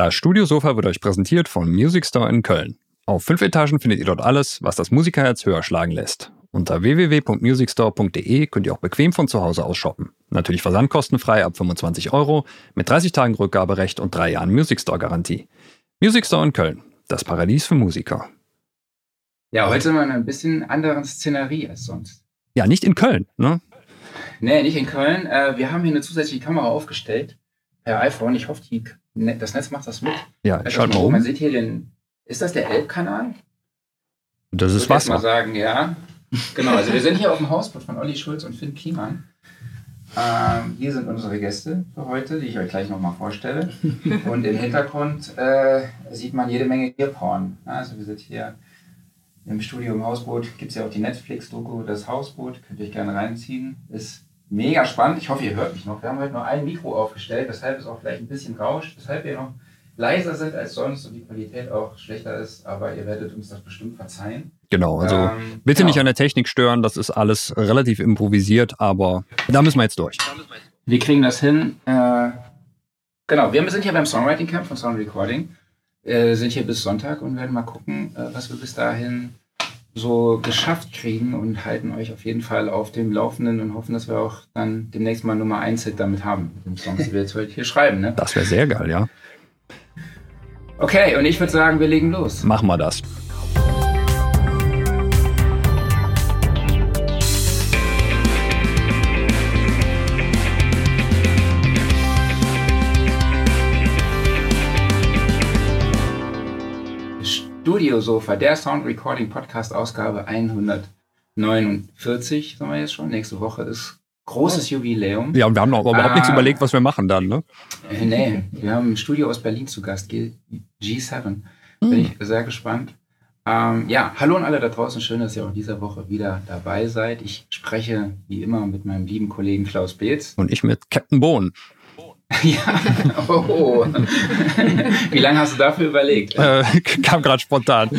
Das Studiosofa wird euch präsentiert von Music Store in Köln. Auf fünf Etagen findet ihr dort alles, was das Musikerherz höher schlagen lässt. Unter www.musicstore.de könnt ihr auch bequem von zu Hause aus shoppen. Natürlich versandkostenfrei ab 25 Euro, mit 30 Tagen Rückgaberecht und drei Jahren Music Store Garantie. Music Store in Köln, das Paradies für Musiker. Ja, heute sind wir in einer bisschen anderen Szenerie als sonst. Ja, nicht in Köln, ne? Nee, nicht in Köln. Äh, wir haben hier eine zusätzliche Kamera aufgestellt per iPhone. Ich hoffe, die, das Netz macht das mit. Ja, Also, schaut mal Man um. sieht hier den. Ist das der Elbkanal? Das ist Ich würde jetzt mal Wasser. sagen, ja. Genau, also wir sind hier auf dem Hausboot von Olli Schulz und Finn Kliemann. Ähm, hier sind unsere Gäste für heute, die ich euch gleich nochmal vorstelle. Und im Hintergrund äh, sieht man jede Menge Bierporn. Also wir sind hier im Studio im Hausboot. Gibt es ja auch die Netflix-Doku Das Hausboot. Könnt ihr euch gerne reinziehen. Ist mega spannend. Ich hoffe, ihr hört mich noch. Wir haben heute nur ein Mikro aufgestellt, weshalb es auch vielleicht ein bisschen rauscht, weshalb wir noch leiser sind als sonst und die Qualität auch schlechter ist. Aber ihr werdet uns das bestimmt verzeihen. Genau, also Ähm, bitte genau. nicht an der Technik stören, das ist alles relativ improvisiert, aber da müssen wir jetzt durch. Wir kriegen das hin. Äh, genau, wir sind hier beim Songwriting Camp von Sound Recording. Äh, sind hier bis Sonntag und werden mal gucken, äh, was wir bis dahin so geschafft kriegen und halten euch auf jeden Fall auf dem Laufenden und hoffen, dass wir auch dann demnächst mal Nummer 1 Hit damit haben, mit wir jetzt heute hier schreiben. Ne? Das wäre sehr geil, ja. Okay, und ich würde sagen, wir legen los. Machen wir das. Studiosofa, der Sound Recording Podcast Ausgabe 149, sagen wir jetzt schon. Nächste Woche ist großes Jubiläum. Ja, und wir haben noch überhaupt nichts Ah. überlegt, was wir machen dann, ne? Äh, nee, wir haben ein Studio aus Berlin zu Gast, G G7. Bin ich sehr gespannt. Ähm, ja, hallo an alle da draußen. Schön, dass ihr auch in dieser Woche wieder dabei seid. Ich spreche wie immer mit meinem lieben Kollegen Klaus Beetz. Und ich mit Captain Bohn. ja, oh. Wie lange hast du dafür überlegt? Äh, kam gerade spontan.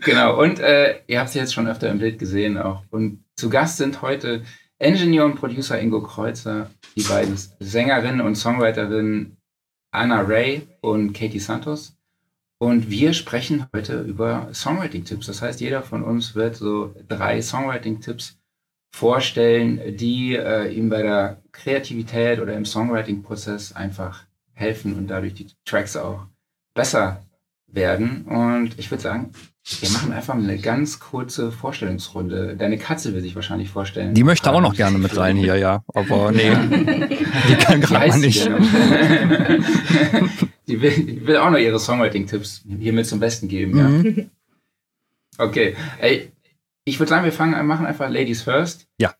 Genau, und äh, ihr habt es jetzt schon öfter im Bild gesehen auch. Und zu Gast sind heute Engineer und Producer Ingo Kreuzer, die beiden Sängerinnen und Songwriterinnen Anna Ray und Katie Santos. Und wir sprechen heute über Songwriting-Tipps. Das heißt, jeder von uns wird so drei Songwriting-Tipps vorstellen, die äh, ihm bei der Kreativität oder im Songwriting-Prozess einfach helfen und dadurch die Tracks auch besser werden. Und ich würde sagen, wir machen einfach eine ganz kurze Vorstellungsrunde. Deine Katze will sich wahrscheinlich vorstellen. Die möchte auch noch gerne mit rein hier, ja. Aber nee, die kann gerade nicht. die, will, die will auch noch ihre Songwriting-Tipps hier mit zum Besten geben. Ja. Mhm. Okay. Ey, ich würde sagen, wir fangen an, machen einfach Ladies first. Ja.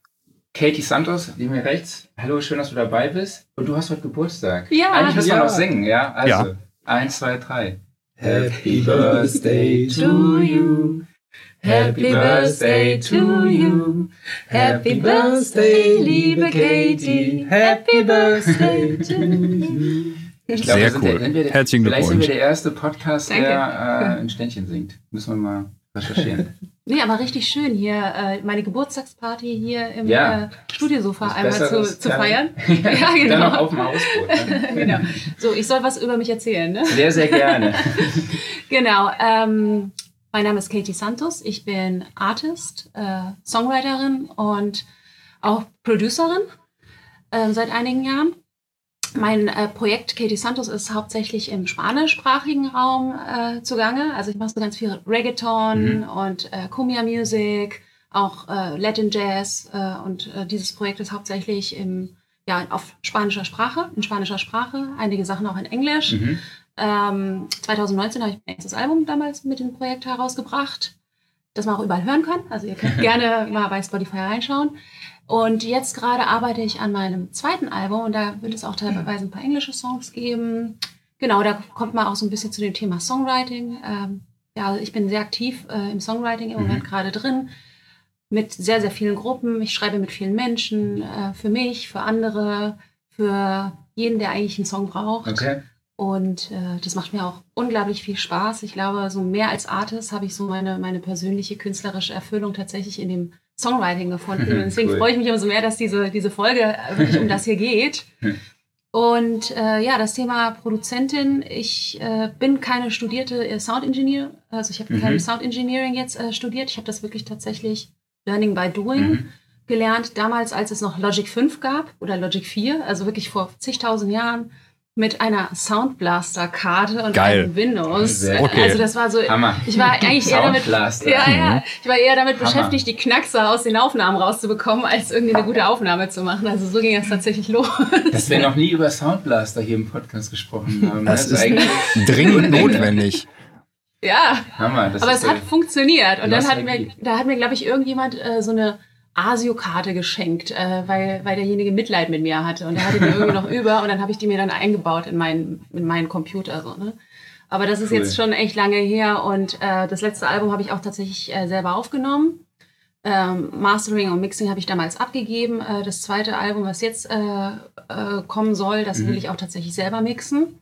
Katie Santos, die mir rechts. Hallo, schön, dass du dabei bist. Und du hast heute Geburtstag. Ja. Eigentlich müssen wir Ja. noch singen, ja? Also, Ja. eins, zwei, drei. Happy Birthday to you. Happy birthday to you. Happy birthday, liebe Katie. Happy birthday to you. Ich glaube, Sehr cool. Der, der, Herzlichen vielleicht sind wir Glückwunsch. der erste Podcast, Danke. der äh, ein Ständchen singt. Müssen wir mal recherchieren. Nee, aber richtig schön hier, äh, meine Geburtstagsparty hier im Ja. äh, Studiosofa einmal zu, zu feiern. ja, Ja, genau. Dann noch auf dem Hausboot. Ne? genau. So, ich soll was über mich erzählen, ne? Sehr, sehr gerne. Genau. Ähm, mein Name ist Katie Santos. Ich bin Artist, äh, Songwriterin und auch Producerin äh, seit einigen Jahren. Mein äh, Projekt Katie Santos ist hauptsächlich im spanischsprachigen Raum äh, zugange. Also ich mache so ganz viel Reggaeton Mhm. und äh, Cumbia Music, auch äh, Latin Jazz äh, und äh, dieses Projekt ist hauptsächlich im, ja, auf spanischer Sprache, in spanischer Sprache, einige Sachen auch in Englisch. Mhm. Ähm, 2019 habe ich mein erstes Album damals mit dem Projekt herausgebracht, das man auch überall hören kann. Also ihr könnt gerne mal bei Spotify reinschauen. Und jetzt gerade arbeite ich an meinem zweiten Album und da wird es auch teilweise ein paar englische Songs geben. Genau, da kommt man auch so ein bisschen zu dem Thema Songwriting. Ähm, ja, also ich bin sehr aktiv äh, im Songwriting im Mhm. Moment gerade drin. Mit sehr, sehr vielen Gruppen. Ich schreibe mit vielen Menschen, äh, für mich, für andere, für jeden, der eigentlich einen Song braucht. Okay. Und äh, das macht mir auch unglaublich viel Spaß. Ich glaube, so mehr als Artist habe ich so meine, meine persönliche künstlerische Erfüllung tatsächlich in dem Songwriting gefunden. Und deswegen Cool. freue ich mich umso mehr, dass diese, diese Folge äh, wirklich um das hier geht. Und äh, ja, das Thema Produzentin. Ich äh, bin keine studierte äh, Sound Engineer. Also ich habe Mhm. kein Sound Engineering jetzt äh, studiert. Ich habe das wirklich tatsächlich Learning by Doing Mhm. gelernt. Damals, als es noch Logic 5 gab oder Logic 4, also wirklich vor zigtausend Jahren mit einer Sound Blaster Karte und Geil. einem Windows. Sehr Okay. Also das war so Hammer. ich war eigentlich eher damit, Soundblaster. ja, ja, ich war eher damit Hammer. beschäftigt, die Knackser aus den Aufnahmen rauszubekommen, als irgendwie eine gute Aufnahme zu machen. Also so ging das tatsächlich los. Dass wir noch nie über Soundblaster hier im Podcast gesprochen haben. Das ist eigentlich Dringend notwendig. Ja, Hammer. Das aber ist es hat funktioniert. Und dann hat mir, da hat mir, glaube ich, irgendjemand äh, so eine ASIO-Karte geschenkt, äh, weil, weil derjenige Mitleid mit mir hatte. Und er hatte die irgendwie noch über und dann habe ich die mir dann eingebaut in meinen, in meinen Computer. So, ne? Aber das ist Cool. jetzt schon echt lange her und äh, das letzte Album habe ich auch tatsächlich äh, selber aufgenommen. Ähm, Mastering und Mixing habe ich damals abgegeben. Äh, das zweite Album, was jetzt äh, äh, kommen soll, das Mhm. will ich auch tatsächlich selber mixen.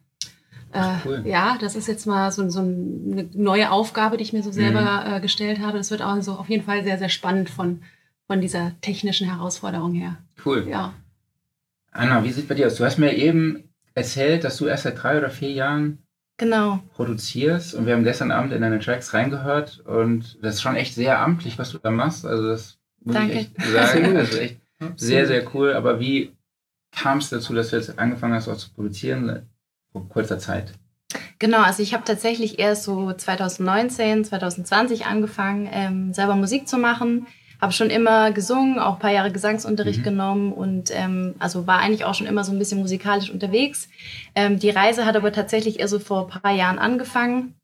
Äh, cool. Ja, das ist jetzt mal so, so eine neue Aufgabe, die ich mir so selber äh, gestellt habe. Das wird auch so auf jeden Fall sehr, sehr spannend von, von dieser technischen Herausforderung her. cool. Ja. Anna, wie sieht bei dir aus? Du hast mir eben erzählt, dass du erst seit drei oder vier Jahren Genau. produzierst und wir haben gestern Abend in deine Tracks reingehört und das ist schon echt sehr amtlich, was du da machst. Also das muss Danke. ich echt sagen. Sehr Also echt sehr, sehr cool. Aber wie kam es dazu, dass du jetzt angefangen hast, auch zu produzieren vor kurzer Zeit? Genau, also ich habe tatsächlich erst so 2019, 2020 angefangen, ähm, selber Musik zu machen. Habe schon immer gesungen, auch ein paar Jahre Gesangsunterricht Mhm. genommen und ähm, also war eigentlich auch schon immer so ein bisschen musikalisch unterwegs. Ähm, die Reise hat aber tatsächlich eher so vor ein paar Jahren angefangen.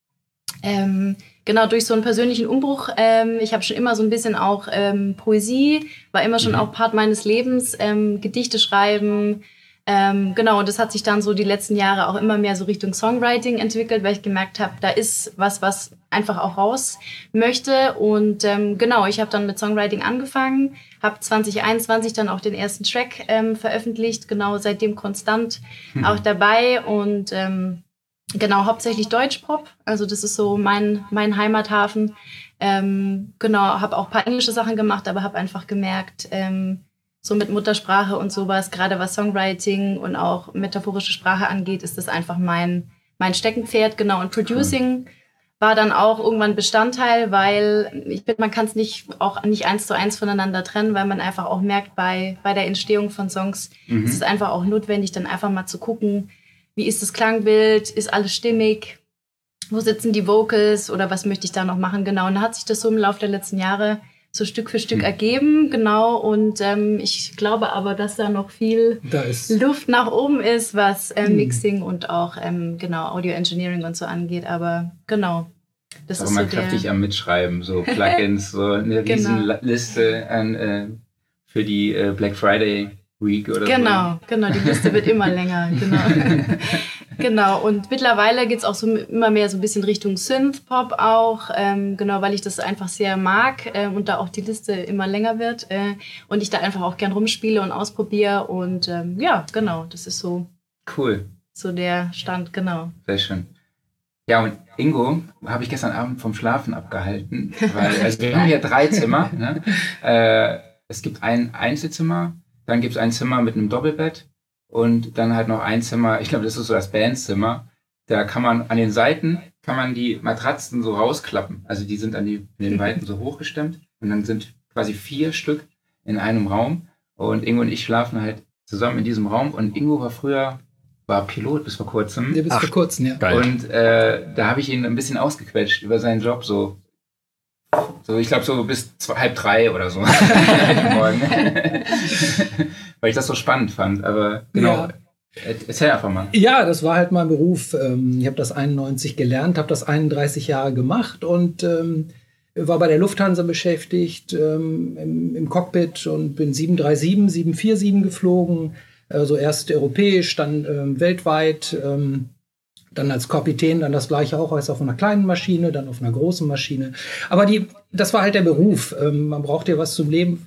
Ähm, genau, durch so einen persönlichen Umbruch. Ähm, ich habe schon immer so ein bisschen auch ähm, Poesie, war immer schon Mhm. auch Part meines Lebens, ähm, Gedichte schreiben. Ähm, genau, und das hat sich dann so die letzten Jahre auch immer mehr so Richtung Songwriting entwickelt, weil ich gemerkt habe, da ist was, was einfach auch raus möchte. Und ähm, genau, ich habe dann mit Songwriting angefangen, habe 2021 dann auch den ersten Track ähm, veröffentlicht, genau seitdem konstant auch dabei und ähm, genau hauptsächlich Deutschpop. Also das ist so mein, mein Heimathafen. Ähm, genau, habe auch ein paar englische Sachen gemacht, aber habe einfach gemerkt, ähm, so mit Muttersprache und sowas, gerade was Songwriting und auch metaphorische Sprache angeht, ist das einfach mein, mein Steckenpferd, genau. Und Producing war dann auch irgendwann Bestandteil, weil ich finde, man kann es nicht auch nicht eins zu eins voneinander trennen, weil man einfach auch merkt, bei, bei der Entstehung von Songs Mhm. ist es einfach auch notwendig, dann einfach mal zu gucken, wie ist das Klangbild, ist alles stimmig, wo sitzen die Vocals oder was möchte ich da noch machen, genau. Und dann hat sich das so im Laufe der letzten Jahre so Stück für Stück Mhm. ergeben, genau. Und ähm, ich glaube aber, dass da noch viel Da ist Luft nach oben ist, was ähm, Mhm. Mixing und auch ähm, genau Audio Engineering und so angeht. Aber genau, das ist ist so mal kräftig am Mitschreiben, so Plugins, so eine Genau. riesen Liste an, äh, für die äh, Black Friday Week oder Genau, genau, die Liste wird immer länger, genau. genau, und mittlerweile geht's auch so immer mehr so ein bisschen Richtung Synth-Pop auch, ähm, genau, weil ich das einfach sehr mag ähm, und da auch die Liste immer länger wird äh, und ich da einfach auch gern rumspiele und ausprobiere und ähm, ja, genau, das ist so, so. Cool, so der Stand, genau. sehr schön. Ja, und Ingo habe ich gestern Abend vom Schlafen abgehalten, weil also wir haben hier drei Zimmer. Ne? Äh, es gibt ein Einzelzimmer, dann gibt es ein Zimmer mit einem Doppelbett und dann halt noch ein Zimmer, ich glaube, das ist so das Bandzimmer. Da kann man an den Seiten, kann man die Matratzen so rausklappen. Also die sind an, die, an den Weiten so hochgestemmt und dann sind quasi vier Stück in einem Raum und Ingo und ich schlafen halt zusammen in diesem Raum und Ingo war früher, war Pilot bis vor kurzem. der bis Ach, vor kurzem, ja. Geil. Und äh, da habe ich ihn ein bisschen ausgequetscht über seinen Job, so, so ich glaube so bis zwei, halb drei oder so. Weil ich das so spannend fand. Aber genau, Ja. er- erzähl einfach mal. Ja, das war halt mein Beruf. Ähm, Ich habe das 91 gelernt, habe das 31 Jahre gemacht und ähm, war bei der Lufthansa beschäftigt ähm, im, im Cockpit und bin 737, 747 geflogen. Also erst europäisch, dann ähm, weltweit. Ähm, dann als Kapitän dann das gleiche auch als auf einer kleinen Maschine, dann auf einer großen Maschine. Aber die, das war halt der Beruf. Ähm, man braucht ja was zum Leben,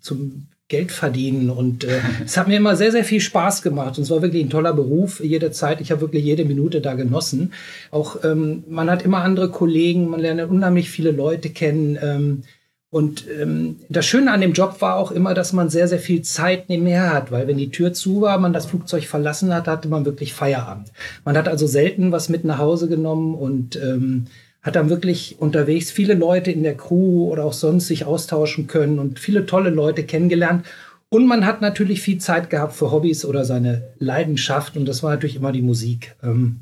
zum Geld verdienen. Und äh, es hat mir immer sehr, sehr viel Spaß gemacht. Und es war wirklich ein toller Beruf jederzeit. Ich habe wirklich jede Minute da genossen. Auch ähm, man hat immer andere Kollegen, man lernt unheimlich viele Leute kennen. Ähm, Und ähm, das Schöne an dem Job war auch immer, dass man sehr, sehr viel Zeit nebenher hat, weil wenn die Tür zu war, man das Flugzeug verlassen hat, hatte man wirklich Feierabend. Man hat also selten was mit nach Hause genommen und ähm, hat dann wirklich unterwegs viele Leute in der Crew oder auch sonst sich austauschen können und viele tolle Leute kennengelernt. Und man hat natürlich viel Zeit gehabt für Hobbys oder seine Leidenschaft und das war natürlich immer die Musik. Ähm,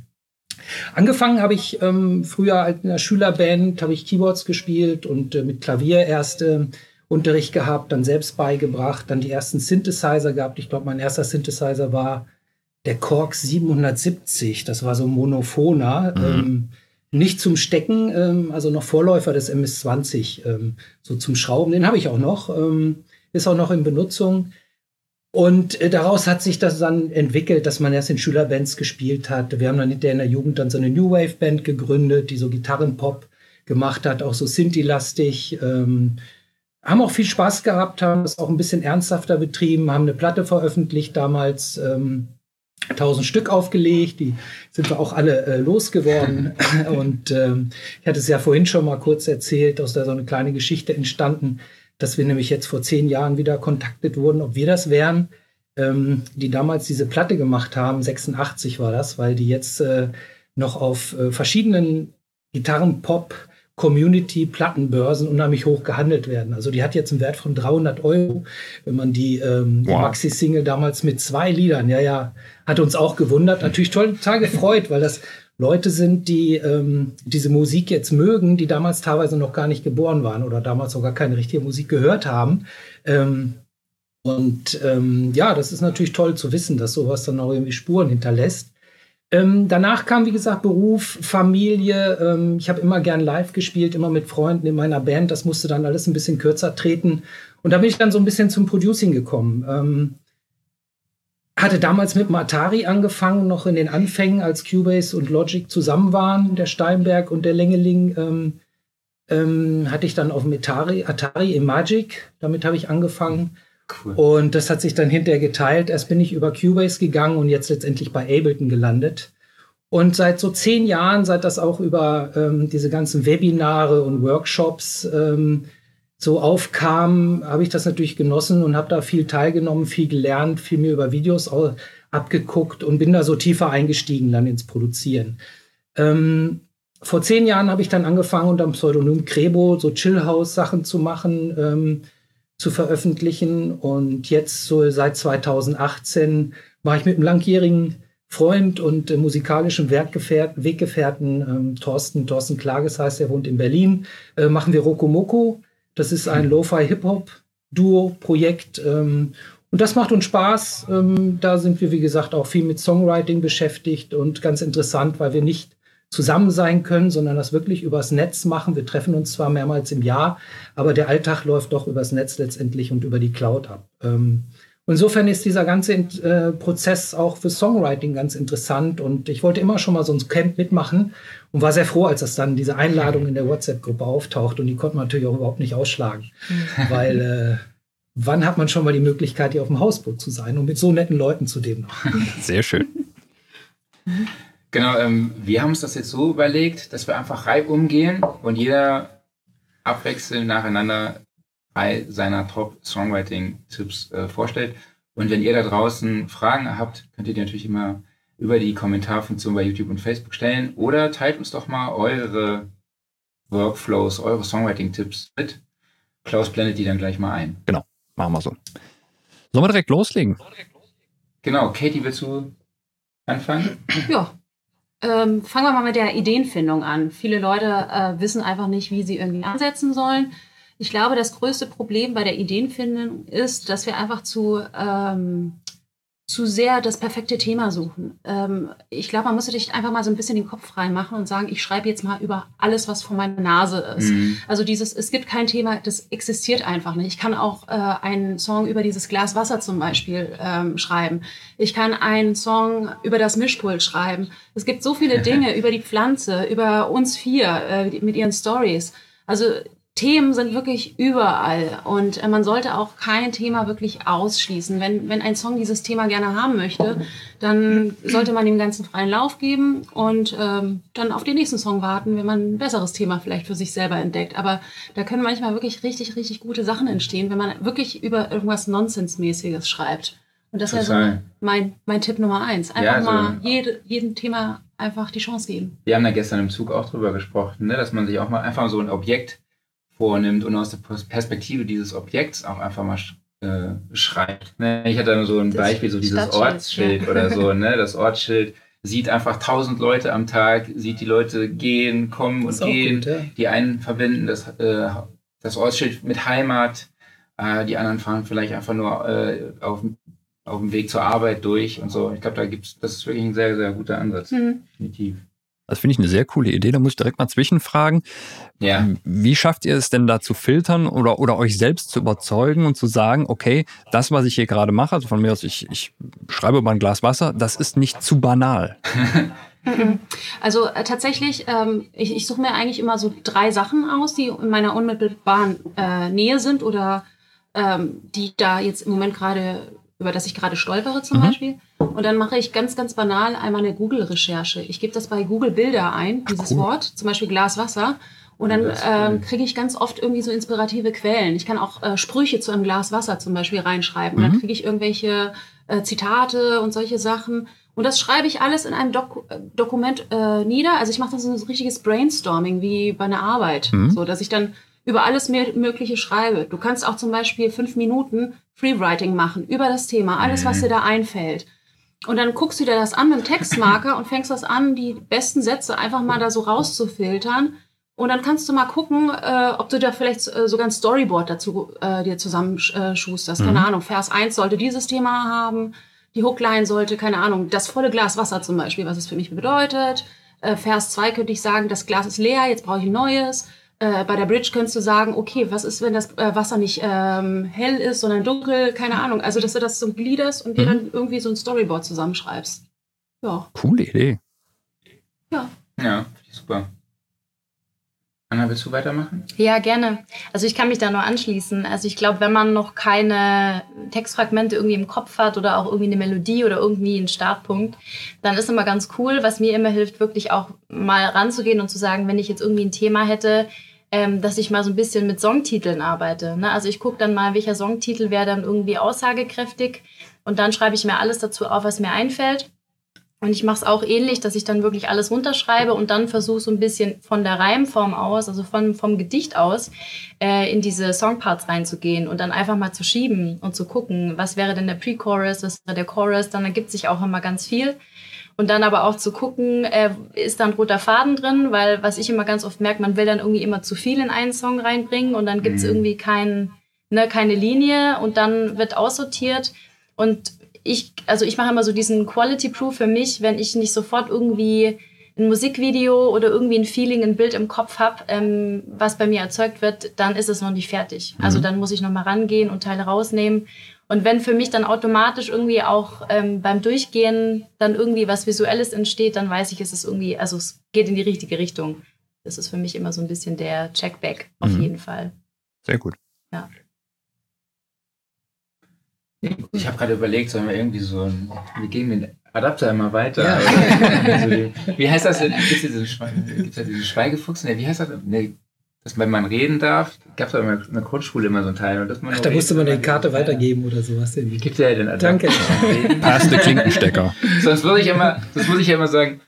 Angefangen habe ich ähm, früher in der Schülerband, habe ich Keyboards gespielt und äh, mit Klavier erste Unterricht gehabt, dann selbst beigebracht, dann die ersten Synthesizer gehabt. Ich glaube, mein erster Synthesizer war der Korg 770. Das war so ein Monophoner. Mhm. Ähm, nicht zum Stecken, ähm, also noch Vorläufer des MS-20, ähm, so zum Schrauben. Den habe ich auch noch, ähm, ist auch noch in Benutzung. Und äh, daraus hat sich das dann entwickelt, dass man erst in Schülerbands gespielt hat. Wir haben dann hinterher in der Jugend dann so eine New Wave Band gegründet, die so Gitarrenpop gemacht hat, auch so Sinti-lastig. Ähm, haben auch viel Spaß gehabt, haben es auch ein bisschen ernsthafter betrieben, haben eine Platte veröffentlicht damals, ähm, 1000 Stück aufgelegt, die sind wir auch alle äh, losgeworden. Und ähm, ich hatte es ja vorhin schon mal kurz erzählt, aus der so eine kleine Geschichte entstanden dass wir nämlich jetzt vor zehn Jahren wieder kontaktet wurden, ob wir das wären, ähm, die damals diese Platte gemacht haben. 86 war das, weil die jetzt äh, noch auf äh, verschiedenen Gitarren-Pop- Community-Plattenbörsen unheimlich hoch gehandelt werden. Also die hat jetzt einen Wert von 300 Euro, wenn man die, ähm, wow. Maxi-Single damals mit zwei Liedern, ja, ja, hat uns auch gewundert. Natürlich total gefreut, weil das Leute sind, die ähm, diese Musik jetzt mögen, die damals teilweise noch gar nicht geboren waren oder damals sogar keine richtige Musik gehört haben. Ähm, und ähm, ja, das ist natürlich toll zu wissen, dass sowas dann auch irgendwie Spuren hinterlässt. Ähm, danach kam, wie gesagt, Beruf, Familie. Ähm, ich habe immer gern live gespielt, immer mit Freunden in meiner Band. Das musste dann alles ein bisschen kürzer treten. Und da bin ich dann so ein bisschen zum Producing gekommen. Ähm, hatte damals mit dem Atari angefangen, noch in den Anfängen, als Cubase und Logic zusammen waren, der Steinberg und der Lengeling. Ähm, ähm, hatte ich dann auf dem Atari, Atari Magic, damit habe ich angefangen. Cool. Und das hat sich dann hinterher geteilt. Erst bin ich über Cubase gegangen und jetzt letztendlich bei Ableton gelandet. Und seit so zehn Jahren, seit das auch über ähm, diese ganzen Webinare und Workshops ähm, so aufkam, habe ich das natürlich genossen und habe da viel teilgenommen, viel gelernt, viel mir über Videos abgeguckt und bin da so tiefer eingestiegen dann ins Produzieren. Ähm, vor zehn Jahren habe ich dann angefangen, unter dem Pseudonym Krebo so Chillhouse-Sachen zu machen, ähm, zu veröffentlichen. Und jetzt, so seit 2018, war ich mit einem langjährigen Freund und äh, musikalischen Werkgefährten, Weggefährten, ähm, Thorsten, Thorsten Klages heißt, er wohnt in Berlin, äh, machen wir Rokomoko das ist ein Lo-Fi-Hip-Hop-Duo-Projekt. Ähm, und das macht uns Spaß. Ähm, da sind wir, wie gesagt, auch viel mit Songwriting beschäftigt und ganz interessant, weil wir nicht zusammen sein können, sondern das wirklich übers Netz machen. Wir treffen uns zwar mehrmals im Jahr, aber der Alltag läuft doch übers Netz letztendlich und über die Cloud ab. Ähm, insofern ist dieser ganze äh, Prozess auch für Songwriting ganz interessant und ich wollte immer schon mal so ein Camp mitmachen und war sehr froh, als das dann diese Einladung in der WhatsApp-Gruppe auftaucht und die konnte man natürlich auch überhaupt nicht ausschlagen, mhm. weil äh, wann hat man schon mal die Möglichkeit, hier auf dem Hausboot zu sein und mit so netten Leuten zudem noch. Sehr schön. Genau, ähm, wir haben uns das jetzt so überlegt, dass wir einfach reihum gehen und jeder abwechselnd nacheinander drei seiner Top-Songwriting-Tipps äh, vorstellt. Und wenn ihr da draußen Fragen habt, könnt ihr die natürlich immer über die Kommentarfunktion bei YouTube und Facebook stellen oder teilt uns doch mal eure Workflows, eure Songwriting-Tipps mit. Klaus blendet die dann gleich mal ein. Genau, machen wir so. Sollen wir direkt loslegen? Genau, Katie, willst du anfangen? Ja. Ähm, fangen wir mal mit der Ideenfindung an. Viele Leute äh, wissen einfach nicht, wie sie irgendwie ansetzen sollen. Ich glaube, das größte Problem bei der Ideenfindung ist, dass wir einfach zu ähm, zu sehr das perfekte Thema suchen. Ähm, ich glaube, man muss sich einfach mal so ein bisschen den Kopf frei machen und sagen, ich schreibe jetzt mal über alles, was vor meiner Nase ist. Mhm. Also dieses, es gibt kein Thema, das existiert einfach nicht. Ich kann auch äh, einen Song über dieses Glas Wasser zum Beispiel ähm, schreiben. Ich kann einen Song über das Mischpult schreiben. Es gibt so viele Dinge über die Pflanze, über uns vier äh, mit ihren Stories. Also Themen sind wirklich überall und äh, man sollte auch kein Thema wirklich ausschließen. Wenn, wenn ein Song dieses Thema gerne haben möchte, dann sollte man dem Ganzen freien Lauf geben und ähm, dann auf den nächsten Song warten, wenn man ein besseres Thema vielleicht für sich selber entdeckt. Aber da können manchmal wirklich richtig, richtig gute Sachen entstehen, wenn man wirklich über irgendwas Nonsensmäßiges schreibt. Und das wäre so mein, mein Tipp Nummer eins. Einfach ja, also, mal jede, jedem Thema einfach die Chance geben. Wir haben da gestern im Zug auch drüber gesprochen, ne? dass man sich auch mal einfach so ein Objekt vornimmt und aus der Perspektive dieses Objekts auch einfach mal äh, schreibt. Ne? Ich hatte dann so ein das Beispiel, so dieses Ortsschild ja. oder so, ne? Das Ortsschild sieht einfach tausend Leute am Tag, sieht die Leute gehen, kommen und gehen. Gut, ja. Die einen verbinden das, äh, das Ortsschild mit Heimat, äh, die anderen fahren vielleicht einfach nur äh, auf, auf dem Weg zur Arbeit durch und so. Ich glaube, da gibt's, das ist wirklich ein sehr, sehr guter Ansatz. Mhm. Definitiv. Das finde ich eine sehr coole Idee. Da muss ich direkt mal zwischenfragen. Ja. Wie schafft ihr es denn da zu filtern oder, oder euch selbst zu überzeugen und zu sagen, okay, das, was ich hier gerade mache, also von mir aus, ich, ich schreibe über ein Glas Wasser, das ist nicht zu banal. Also äh, tatsächlich, ähm, ich, ich suche mir eigentlich immer so drei Sachen aus, die in meiner unmittelbaren äh, Nähe sind oder ähm, die da jetzt im Moment gerade über das ich gerade stolpere zum mhm. Beispiel. Und dann mache ich ganz, ganz banal einmal eine Google-Recherche. Ich gebe das bei Google Bilder ein, dieses cool. Wort, zum Beispiel Glas Wasser. Und dann äh, kriege ich ganz oft irgendwie so inspirative Quellen. Ich kann auch äh, Sprüche zu einem Glas Wasser zum Beispiel reinschreiben. Und dann mhm. kriege ich irgendwelche äh, Zitate und solche Sachen. Und das schreibe ich alles in einem Dok äh, Dokument äh, nieder. Also ich mache das so ein richtiges Brainstorming wie bei einer Arbeit. Mhm. So, dass ich dann über alles Mögliche schreibe. Du kannst auch zum Beispiel fünf Minuten Freewriting machen über das Thema, alles, was mhm. dir da einfällt. Und dann guckst du dir das an mit dem Textmarker und fängst das an, die besten Sätze einfach mal da so rauszufiltern. Und dann kannst du mal gucken, äh, ob du da vielleicht äh, sogar ein Storyboard dazu äh, dir zusammenschusterst. Mhm. Keine Ahnung, Vers 1 sollte dieses Thema haben, die Hookline sollte, keine Ahnung, das volle Glas Wasser zum Beispiel, was es für mich bedeutet. Äh, Vers 2 könnte ich sagen, das Glas ist leer, jetzt brauche ich ein neues äh, bei der Bridge könntest du sagen, okay, was ist, wenn das äh, Wasser nicht ähm, hell ist, sondern dunkel, keine Ahnung. Also, dass du das so gliederst und mhm. dir dann irgendwie so ein Storyboard zusammenschreibst. Ja. Coole Idee. Ja. Ja, super. Anna, willst du weitermachen? Ja, gerne. Also ich kann mich da nur anschließen. Also ich glaube, wenn man noch keine Textfragmente irgendwie im Kopf hat oder auch irgendwie eine Melodie oder irgendwie einen Startpunkt, dann ist immer ganz cool, was mir immer hilft, wirklich auch mal ranzugehen und zu sagen, wenn ich jetzt irgendwie ein Thema hätte, ähm, dass ich mal so ein bisschen mit Songtiteln arbeite. Ne? Also ich gucke dann mal, welcher Songtitel wäre dann irgendwie aussagekräftig und dann schreibe ich mir alles dazu auf, was mir einfällt. Und ich mache es auch ähnlich, dass ich dann wirklich alles runterschreibe und dann versuche so ein bisschen von der Reimform aus, also von, vom Gedicht aus, äh, in diese Songparts reinzugehen und dann einfach mal zu schieben und zu gucken, was wäre denn der Pre-Chorus, was wäre der Chorus, dann ergibt sich auch immer ganz viel. Und dann aber auch zu gucken, äh, ist da ein roter Faden drin, weil was ich immer ganz oft merke, man will dann irgendwie immer zu viel in einen Song reinbringen und dann gibt's mhm. irgendwie kein, ne, keine Linie und dann wird aussortiert. Und ich, also ich mache immer so diesen Quality Proof für mich, wenn ich nicht sofort irgendwie ein Musikvideo oder irgendwie ein Feeling, ein Bild im Kopf habe, ähm, was bei mir erzeugt wird, dann ist es noch nicht fertig. Also mhm. Also dann muss ich noch mal rangehen und Teile rausnehmen und wenn für mich dann automatisch irgendwie auch ähm, beim Durchgehen dann irgendwie was Visuelles entsteht, dann weiß ich, es ist irgendwie, also es geht in die richtige Richtung. Das ist für mich immer so ein bisschen der Checkback, auf mhm. jeden Fall. Sehr gut. Ja. Ich habe gerade überlegt, sollen wir irgendwie so ein, wir gehen den Adapter immer weiter. Ja. also wie heißt das denn? Gibt es diesen, Schwe Schweigefuchs? Nee, wie heißt das? Nee, dass wenn man reden darf, gab es aber in der Grundschule immer so einen Teil. Und dass man Ach, da musste man die Karte weitergeben oder sowas. Gibt ja den Danke. Passte Klinkenstecker. sonst würde ich immer, sonst muss ich ja immer sagen,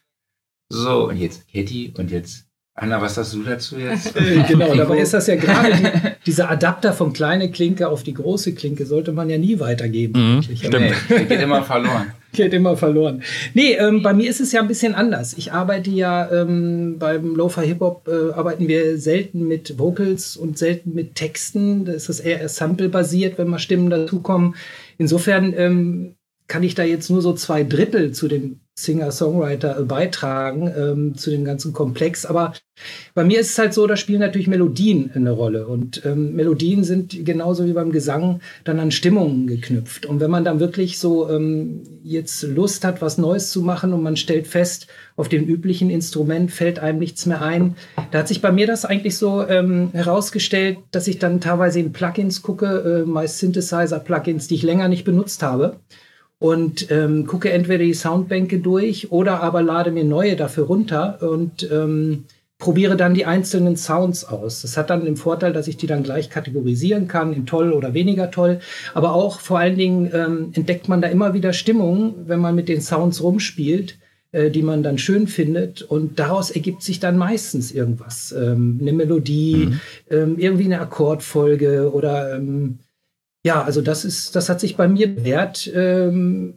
so, und jetzt Katie und jetzt Anna, was hast du dazu jetzt? Äh, genau, dabei ist das ja gerade die, dieser Adapter vom kleinen Klinke auf die große Klinke sollte man ja nie weitergeben. Mhm, stimmt. Nee, der geht immer verloren. Geht immer verloren. Nee, ähm, bei mir ist es ja ein bisschen anders. Ich arbeite ja ähm, beim Lo-Fi Hip-Hop äh, arbeiten wir selten mit Vocals und selten mit Texten. Da ist es eher Sample-basiert, wenn mal Stimmen dazukommen. Insofern ähm, kann ich da jetzt nur so zwei Drittel zu dem Singer-Songwriter beitragen, ähm, zu dem ganzen Komplex. Aber bei mir ist es halt so, da spielen natürlich Melodien eine Rolle. Und ähm, Melodien sind genauso wie beim Gesang dann an Stimmungen geknüpft. Und wenn man dann wirklich so ähm, jetzt Lust hat, was Neues zu machen und man stellt fest, auf dem üblichen Instrument fällt einem nichts mehr ein, da hat sich bei mir das eigentlich so ähm, herausgestellt, dass ich dann teilweise in Plugins gucke, äh, meist Synthesizer-Plugins, die ich länger nicht benutzt habe und ähm, gucke entweder die Soundbänke durch oder aber lade mir neue dafür runter und ähm, probiere dann die einzelnen Sounds aus. Das hat dann den Vorteil, dass ich die dann gleich kategorisieren kann in toll oder weniger toll. Aber auch vor allen Dingen ähm, entdeckt man da immer wieder Stimmungen, wenn man mit den Sounds rumspielt, äh, die man dann schön findet. Und daraus ergibt sich dann meistens irgendwas. Ähm, eine Melodie, mhm. ähm, irgendwie eine Akkordfolge oder ähm, ja, also das ist, das hat sich bei mir bewährt. Ähm,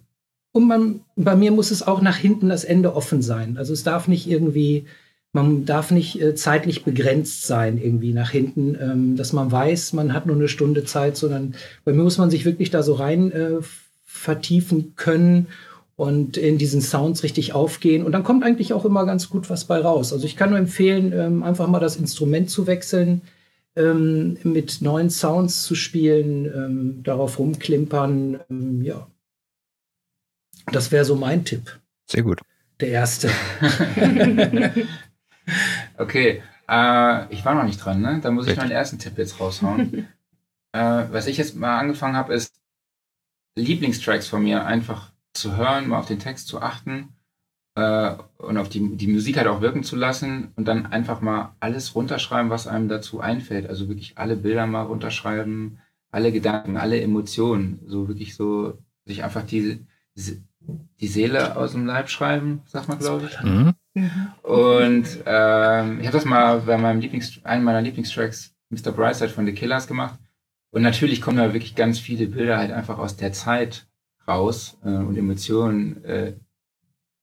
und man, bei mir muss es auch nach hinten das Ende offen sein. Also es darf nicht irgendwie, man darf nicht äh, zeitlich begrenzt sein, irgendwie nach hinten, ähm, dass man weiß, man hat nur eine Stunde Zeit, sondern bei mir muss man sich wirklich da so rein äh, vertiefen können und in diesen Sounds richtig aufgehen. Und dann kommt eigentlich auch immer ganz gut was bei raus. Also ich kann nur empfehlen, ähm, einfach mal das Instrument zu wechseln ähm, mit neuen Sounds zu spielen, ähm, darauf rumklimpern. Ähm, ja, das wäre so mein Tipp. Sehr gut. Der erste. okay, äh, ich war noch nicht dran, ne? Da muss ich meinen ersten Tipp jetzt raushauen. äh, was ich jetzt mal angefangen habe, ist Lieblingstracks von mir einfach zu hören, mal auf den Text zu achten äh, und auf die, die Musik halt auch wirken zu lassen und dann einfach mal alles runterschreiben, was einem dazu einfällt. Also wirklich alle Bilder mal runterschreiben, alle Gedanken, alle Emotionen. So wirklich so sich einfach die, die Seele aus dem Leib schreiben, sagt man, glaube ich. Mhm. Und ähm, ich habe das mal bei meinem Lieblings einem meiner Lieblingstracks, Mr. Brightside von The Killers gemacht. Und natürlich kommen da wirklich ganz viele Bilder halt einfach aus der Zeit raus äh, und Emotionen, äh,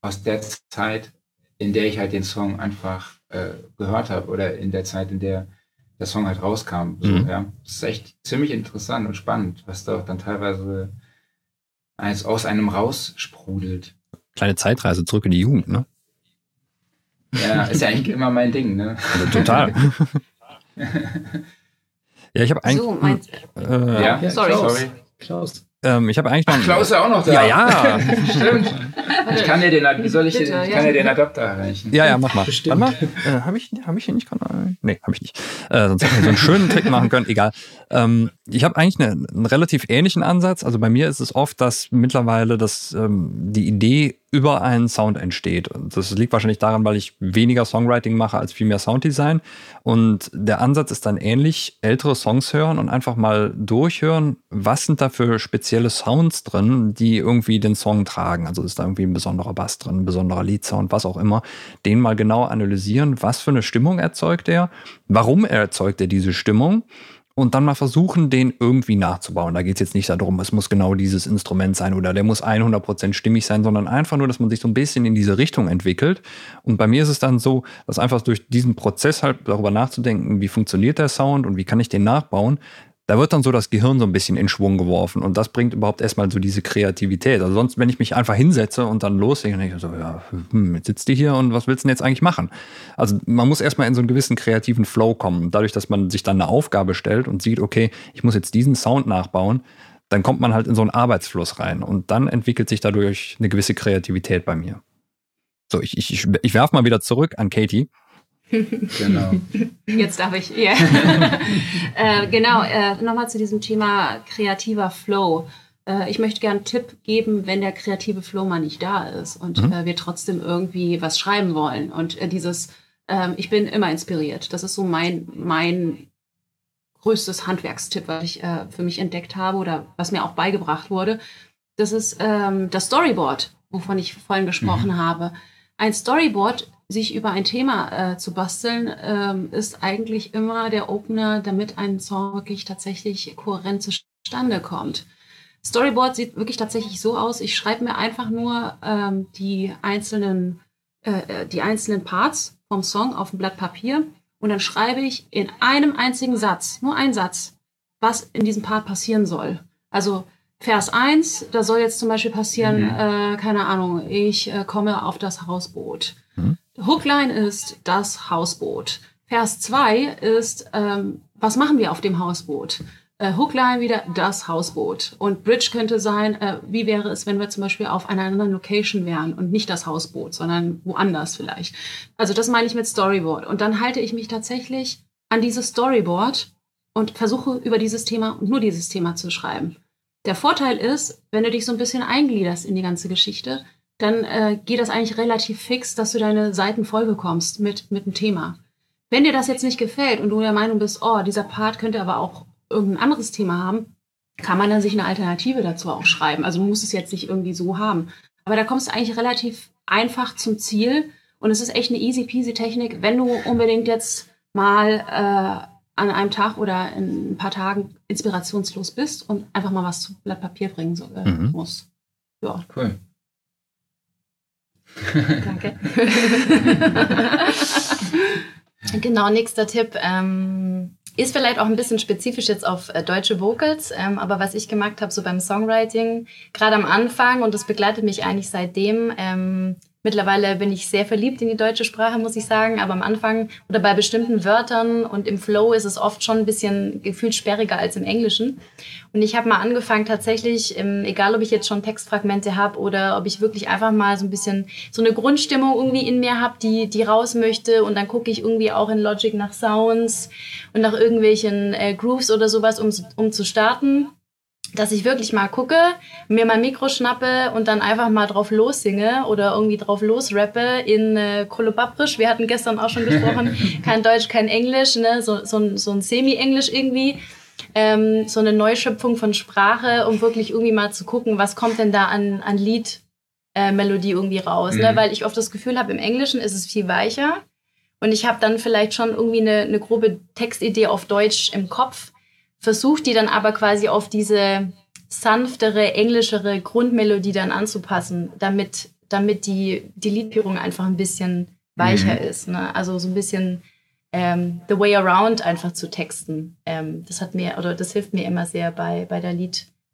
aus der Zeit, in der ich halt den Song einfach äh, gehört habe oder in der Zeit, in der der Song halt rauskam. So, mhm. ja. Das ist echt ziemlich interessant und spannend, was da auch dann teilweise als aus einem raussprudelt. Kleine Zeitreise zurück in die Jugend, ne? Ja, ist ja eigentlich immer mein Ding, ne? Also, total. ja, ich habe eigentlich. So, meinst, äh, ja, sorry. sorry. Klaus. Ähm, ich habe eigentlich noch. Ach, Klaus ist ja auch noch da. Ja, ja. Stimmt. Ich kann dir den, wie soll ich, Bitte, den, ich ja. kann dir den Adapter erreichen. Ja, ja, mach mal. Bestimmt. Warte mal. Äh, habe ich, hab ich hier nicht gerade? Nee, habe ich nicht. Äh, sonst hätte ich so einen schönen Trick machen können. Egal. Ähm, ich habe eigentlich eine, einen relativ ähnlichen Ansatz. Also bei mir ist es oft, dass mittlerweile das, ähm, die Idee über einen Sound entsteht. Und das liegt wahrscheinlich daran, weil ich weniger Songwriting mache als viel mehr Sounddesign. Und der Ansatz ist dann ähnlich, ältere Songs hören und einfach mal durchhören, was sind da für spezielle Sounds drin, die irgendwie den Song tragen. Also ist da irgendwie ein besonderer Bass drin, ein besonderer Leadsound, was auch immer. Den mal genau analysieren, was für eine Stimmung erzeugt er, warum erzeugt er diese Stimmung und dann mal versuchen, den irgendwie nachzubauen. Da geht es jetzt nicht darum, es muss genau dieses Instrument sein oder der muss 100% stimmig sein, sondern einfach nur, dass man sich so ein bisschen in diese Richtung entwickelt. Und bei mir ist es dann so, dass einfach durch diesen Prozess halt darüber nachzudenken, wie funktioniert der Sound und wie kann ich den nachbauen, da wird dann so das Gehirn so ein bisschen in Schwung geworfen und das bringt überhaupt erstmal so diese Kreativität. Also sonst, wenn ich mich einfach hinsetze und dann loslege, denke ich so, ja, hm, jetzt sitzt du hier und was willst du denn jetzt eigentlich machen? Also man muss erstmal in so einen gewissen kreativen Flow kommen. Dadurch, dass man sich dann eine Aufgabe stellt und sieht, okay, ich muss jetzt diesen Sound nachbauen, dann kommt man halt in so einen Arbeitsfluss rein und dann entwickelt sich dadurch eine gewisse Kreativität bei mir. So, ich, ich, ich werfe mal wieder zurück an Katie. Genau. Jetzt darf ich. Yeah. äh, genau, äh, nochmal zu diesem Thema kreativer Flow. Äh, ich möchte gerne einen Tipp geben, wenn der kreative Flow mal nicht da ist und mhm. Äh, wir trotzdem irgendwie was schreiben wollen. Und äh, dieses, ähm, ich bin immer inspiriert. Das ist so mein, mein größtes Handwerkstipp, was ich äh, für mich entdeckt habe oder was mir auch beigebracht wurde. Das ist ähm, das Storyboard, wovon ich vorhin gesprochen mhm. habe. Ein Storyboard sich über ein Thema äh, zu basteln, ähm, ist eigentlich immer der Opener, damit ein Song wirklich tatsächlich kohärent zustande kommt. Storyboard sieht wirklich tatsächlich so aus, ich schreibe mir einfach nur ähm, die, einzelnen, äh, äh, die einzelnen Parts vom Song auf ein Blatt Papier und dann schreibe ich in einem einzigen Satz, nur ein Satz, was in diesem Part passieren soll. Also Vers 1, da soll jetzt zum Beispiel passieren, mhm. äh, keine Ahnung, ich äh, komme auf das Hausboot. Mhm. Hookline ist das Hausboot. Vers 2 ist, ähm, was machen wir auf dem Hausboot? Äh, Hookline wieder das Hausboot. Und Bridge könnte sein, äh, wie wäre es, wenn wir zum Beispiel auf einer anderen Location wären und nicht das Hausboot, sondern woanders vielleicht. Also das meine ich mit Storyboard. Und dann halte ich mich tatsächlich an dieses Storyboard und versuche über dieses Thema und nur dieses Thema zu schreiben. Der Vorteil ist, wenn du dich so ein bisschen eingliederst in die ganze Geschichte, dann äh, geht das eigentlich relativ fix, dass du deine Seiten voll bekommst mit, mit dem Thema. Wenn dir das jetzt nicht gefällt und du der Meinung bist, oh, dieser Part könnte aber auch irgendein anderes Thema haben, kann man dann sich eine Alternative dazu auch schreiben. Also du musst es jetzt nicht irgendwie so haben. Aber da kommst du eigentlich relativ einfach zum Ziel und es ist echt eine easy peasy Technik, wenn du unbedingt jetzt mal äh, an einem Tag oder in ein paar Tagen inspirationslos bist und einfach mal was zu Blatt Papier bringen so, äh, mhm. musst. Ja. Cool. Danke. genau, nächster Tipp. Ähm, ist vielleicht auch ein bisschen spezifisch jetzt auf äh, deutsche Vocals, ähm, aber was ich gemerkt habe, so beim Songwriting, gerade am Anfang, und das begleitet mich eigentlich seitdem, ähm, Mittlerweile bin ich sehr verliebt in die deutsche Sprache, muss ich sagen. Aber am Anfang oder bei bestimmten Wörtern und im Flow ist es oft schon ein bisschen gefühlt sperriger als im Englischen. Und ich habe mal angefangen tatsächlich, ähm, egal ob ich jetzt schon Textfragmente habe oder ob ich wirklich einfach mal so ein bisschen so eine Grundstimmung irgendwie in mir habe, die, die raus möchte. Und dann gucke ich irgendwie auch in Logic nach Sounds und nach irgendwelchen äh, Grooves oder sowas, um, um zu starten dass ich wirklich mal gucke, mir mein Mikro schnappe und dann einfach mal drauf lossinge oder irgendwie drauf losrappe in äh, Kolobabrisch. Wir hatten gestern auch schon gesprochen, kein Deutsch, kein Englisch, ne? so, so, ein, so ein Semi-Englisch irgendwie. Ähm, so eine Neuschöpfung von Sprache, um wirklich irgendwie mal zu gucken, was kommt denn da an, an Liedmelodie äh, irgendwie raus. Ne? Mhm. Ne? Weil ich oft das Gefühl habe, im Englischen ist es viel weicher. Und ich habe dann vielleicht schon irgendwie eine, eine grobe Textidee auf Deutsch im Kopf versucht die dann aber quasi auf diese sanftere, englischere Grundmelodie dann anzupassen, damit, damit die, die Liedführung einfach ein bisschen weicher mhm. ist. Ne? Also so ein bisschen ähm, the way around einfach zu texten. Ähm, das hat mir, oder das hilft mir immer sehr bei, bei der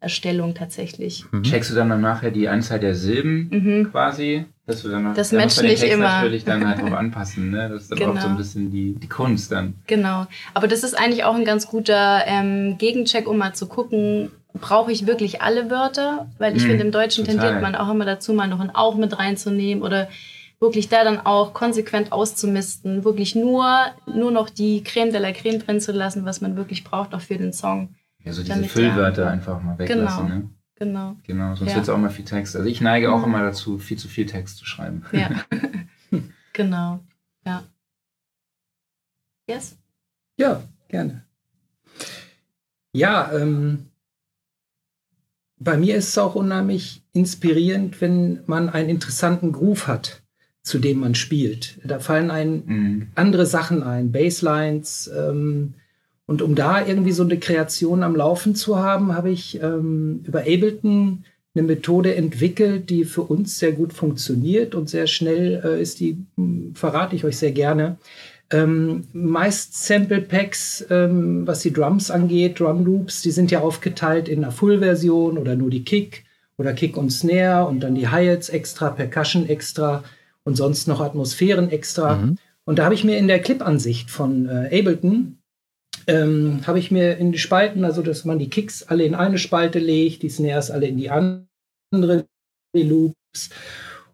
Liederstellung tatsächlich. Mhm. Checkst du dann, dann nachher die Anzahl der Silben mhm. quasi? Dass du dann noch, das matcht nicht Text immer. natürlich dann halt drauf anpassen, ne? Das ist dann genau. auch so ein bisschen die, die Kunst dann. Genau. Aber das ist eigentlich auch ein ganz guter ähm, Gegencheck, um mal zu gucken, brauche ich wirklich alle Wörter? Weil ich mm, finde, im Deutschen total. tendiert man auch immer dazu, mal noch ein Auch mit reinzunehmen oder wirklich da dann auch konsequent auszumisten, wirklich nur, nur noch die Creme de la Creme drin zu lassen, was man wirklich braucht, auch für den Song. Ja, so diese Füllwörter einfach mal weglassen, genau. ne? Genau. Genau, sonst ja. wird es auch mal viel Text. Also ich neige auch mhm. immer dazu, viel zu viel Text zu schreiben. Ja. genau. Ja. Yes? Ja, gerne. Ja, ähm, bei mir ist es auch unheimlich inspirierend, wenn man einen interessanten Groove hat, zu dem man spielt. Da fallen einem mhm. andere Sachen ein, Basslines, ähm, und um da irgendwie so eine Kreation am Laufen zu haben, habe ich ähm, über Ableton eine Methode entwickelt, die für uns sehr gut funktioniert und sehr schnell äh, ist die, hm, verrate ich euch sehr gerne. Ähm, meist Sample Packs, ähm, was die Drums angeht, Drum Loops, die sind ja aufgeteilt in einer Full-Version oder nur die Kick oder Kick und Snare und dann die Hi-Hats extra, Percussion extra und sonst noch Atmosphären extra. Mhm. Und da habe ich mir in der Clip-Ansicht von äh, Ableton ähm, habe ich mir in die Spalten, also dass man die Kicks alle in eine Spalte legt, die Snares alle in die andere, die Loops.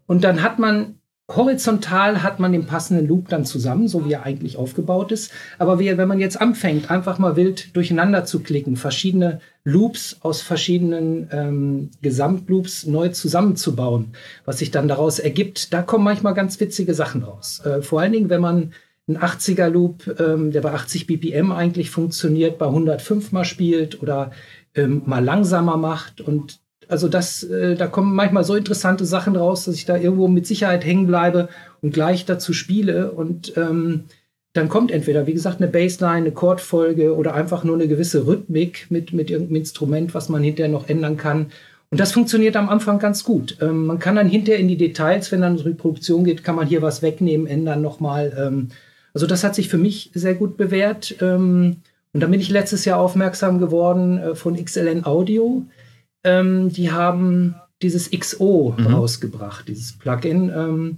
Und dann hat man horizontal hat man den passenden Loop dann zusammen, so wie er eigentlich aufgebaut ist. Aber wie, wenn man jetzt anfängt, einfach mal wild durcheinander zu klicken, verschiedene Loops aus verschiedenen ähm, Gesamtloops neu zusammenzubauen, was sich dann daraus ergibt, da kommen manchmal ganz witzige Sachen raus. Äh, vor allen Dingen, wenn man ein 80er Loop, ähm, der bei 80 BPM eigentlich funktioniert, bei 105 mal spielt oder ähm, mal langsamer macht. Und also das, äh, da kommen manchmal so interessante Sachen raus, dass ich da irgendwo mit Sicherheit hängen bleibe und gleich dazu spiele. Und ähm, dann kommt entweder, wie gesagt, eine Bassline, eine Chordfolge oder einfach nur eine gewisse Rhythmik mit, mit irgendeinem Instrument, was man hinterher noch ändern kann. Und das funktioniert am Anfang ganz gut. Ähm, man kann dann hinterher in die Details, wenn dann die Produktion geht, kann man hier was wegnehmen, ändern nochmal. Ähm, also das hat sich für mich sehr gut bewährt. Ähm, und da bin ich letztes Jahr aufmerksam geworden äh, von XLN Audio. ähm, die haben dieses XO Mhm. rausgebracht, dieses Plugin. Ähm,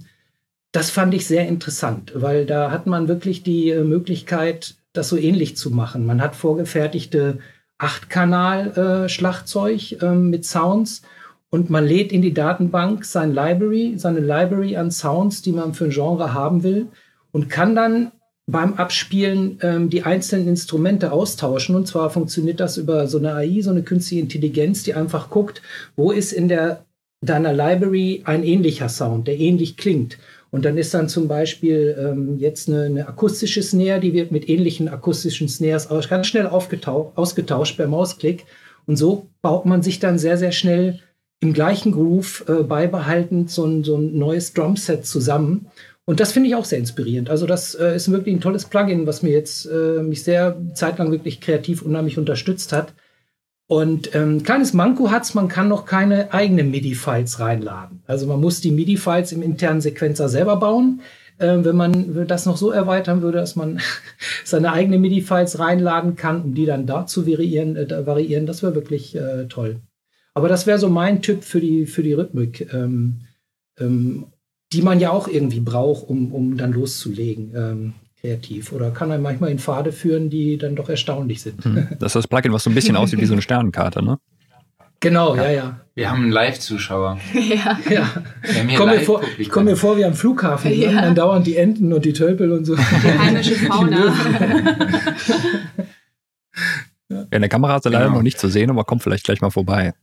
das fand ich sehr interessant, weil da hat man wirklich die äh, Möglichkeit, das so ähnlich zu machen. Man hat vorgefertigte 8-Kanal-Schlagzeug ähm, mit Sounds und man lädt in die Datenbank sein Library, seine Library an Sounds, die man für ein Genre haben will und kann dann beim Abspielen ähm, die einzelnen Instrumente austauschen. Und zwar funktioniert das über so eine AI, so eine künstliche Intelligenz, die einfach guckt, wo ist in der deiner Library ein ähnlicher Sound, der ähnlich klingt. Und dann ist dann zum Beispiel ähm, jetzt eine, eine akustische Snare, die wird mit ähnlichen akustischen Snares ganz schnell ausgetauscht per Mausklick. Und so baut man sich dann sehr, sehr schnell im gleichen Groove äh, beibehaltend so ein, so ein neues Drumset zusammen. Und das finde ich auch sehr inspirierend. Also das äh, ist wirklich ein tolles Plugin, was mir jetzt äh, mich sehr zeitlang wirklich kreativ unheimlich unterstützt hat. Und ähm, kleines Manko hat's, man kann noch keine eigenen MIDI-Files reinladen. Also man muss die MIDI-Files im internen Sequenzer selber bauen. Ähm, wenn man das noch so erweitern würde, dass man seine eigenen MIDI-Files reinladen kann, um die dann da zu variieren, äh, variieren das wäre wirklich äh, toll. Aber das wäre so mein Tipp für die, für die Rhythmik, ähm, ähm, die man ja auch irgendwie braucht, um, um dann loszulegen, ähm, kreativ. Oder kann einem manchmal in Pfade führen, die dann doch erstaunlich sind. Hm. Das ist das Plugin, was so ein bisschen aussieht wie so eine Sternenkarte, ne? Genau, ja, ja. Wir haben einen Live-Zuschauer. ja. ja. Ich komme mir, vor, ich komm mir vor wie am Flughafen. Ja. Ne? Dann dauernd die Enten und die Tölpel und so. Die heimische Fauna. Ja, in der Kamera ist er leider Genau. noch nicht zu sehen, aber kommt vielleicht gleich mal vorbei.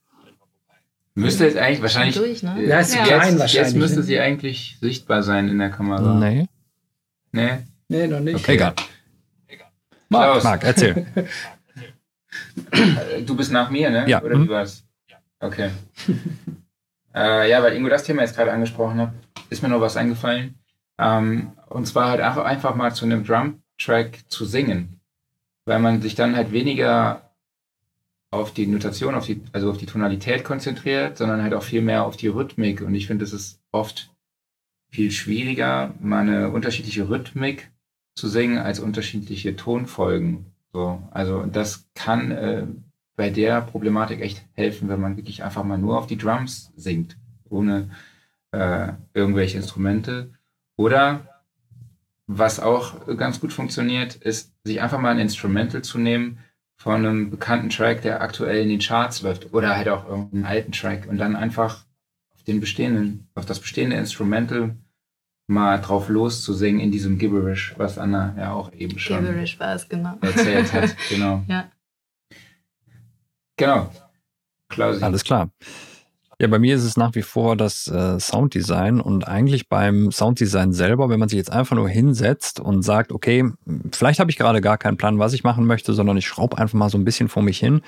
Müsste jetzt eigentlich wahrscheinlich. durch, ne? äh, Ja, ist Ja. klein jetzt, wahrscheinlich. Jetzt müsste ne? sie eigentlich sichtbar sein in der Kamera. Nee. Nee. Nee, noch nicht. Okay. Egal. Klaus, Marc, erzähl. äh, du bist nach mir, ne? Ja. Oder Mhm. wie war's? Okay. äh, ja, weil Ingo das Thema jetzt gerade angesprochen hat, ist mir noch was eingefallen. Ähm, und zwar halt einfach mal zu einem Drum-Track zu singen. Weil man sich dann halt weniger auf die Notation, auf die, also auf die Tonalität konzentriert, sondern halt auch viel mehr auf die Rhythmik. Und ich finde, es ist oft viel schwieriger, mal eine unterschiedliche Rhythmik zu singen als unterschiedliche Tonfolgen. So, also das kann äh, bei der Problematik echt helfen, wenn man wirklich einfach mal nur auf die Drums singt, ohne äh, irgendwelche Instrumente. Oder was auch ganz gut funktioniert, ist, sich einfach mal ein Instrumental zu nehmen von einem bekannten Track, der aktuell in den Charts läuft, oder halt auch irgendeinen alten Track und dann einfach auf den bestehenden, auf das bestehende Instrumental mal drauf loszusingen in diesem Gibberish, was Anna ja auch eben schon Gibberish war es, genau. erzählt hat. Genau. Ja. Genau. Klausi. Alles klar. Ja, bei mir ist es nach wie vor das äh, Sounddesign und eigentlich beim Sounddesign selber, wenn man sich jetzt einfach nur hinsetzt und sagt, okay, vielleicht habe ich gerade gar keinen Plan, was ich machen möchte, sondern ich schraube einfach mal so ein bisschen vor mich hin.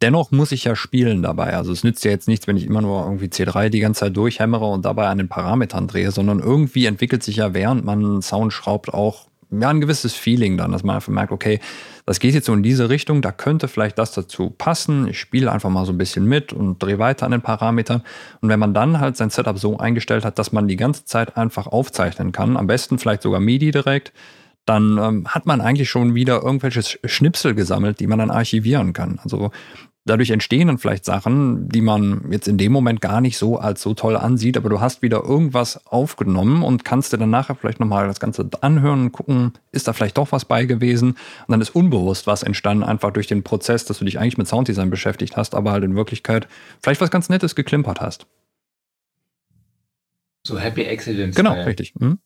Dennoch muss ich ja spielen dabei. Also es nützt ja jetzt nichts, wenn ich immer nur irgendwie C3 die ganze Zeit durchhämmere und dabei an den Parametern drehe, sondern irgendwie entwickelt sich ja, während man Sound schraubt, auch ja, ein gewisses Feeling dann, dass man einfach merkt, okay, das geht jetzt so in diese Richtung, da könnte vielleicht das dazu passen. Ich spiele einfach mal so ein bisschen mit und drehe weiter an den Parametern. Und wenn man dann halt sein Setup so eingestellt hat, dass man die ganze Zeit einfach aufzeichnen kann, am besten vielleicht sogar MIDI direkt, dann ähm, hat man eigentlich schon wieder irgendwelche Sch- Schnipsel gesammelt, die man dann archivieren kann. Also dadurch entstehen dann vielleicht Sachen, die man jetzt in dem Moment gar nicht so als so toll ansieht, aber du hast wieder irgendwas aufgenommen und kannst dir dann nachher vielleicht nochmal das Ganze anhören und gucken, ist da vielleicht doch was bei gewesen? Und dann ist unbewusst was entstanden, einfach durch den Prozess, dass du dich eigentlich mit Sounddesign beschäftigt hast, aber halt in Wirklichkeit vielleicht was ganz Nettes geklimpert hast. So Happy Accidents. Genau, Style. richtig. Hm?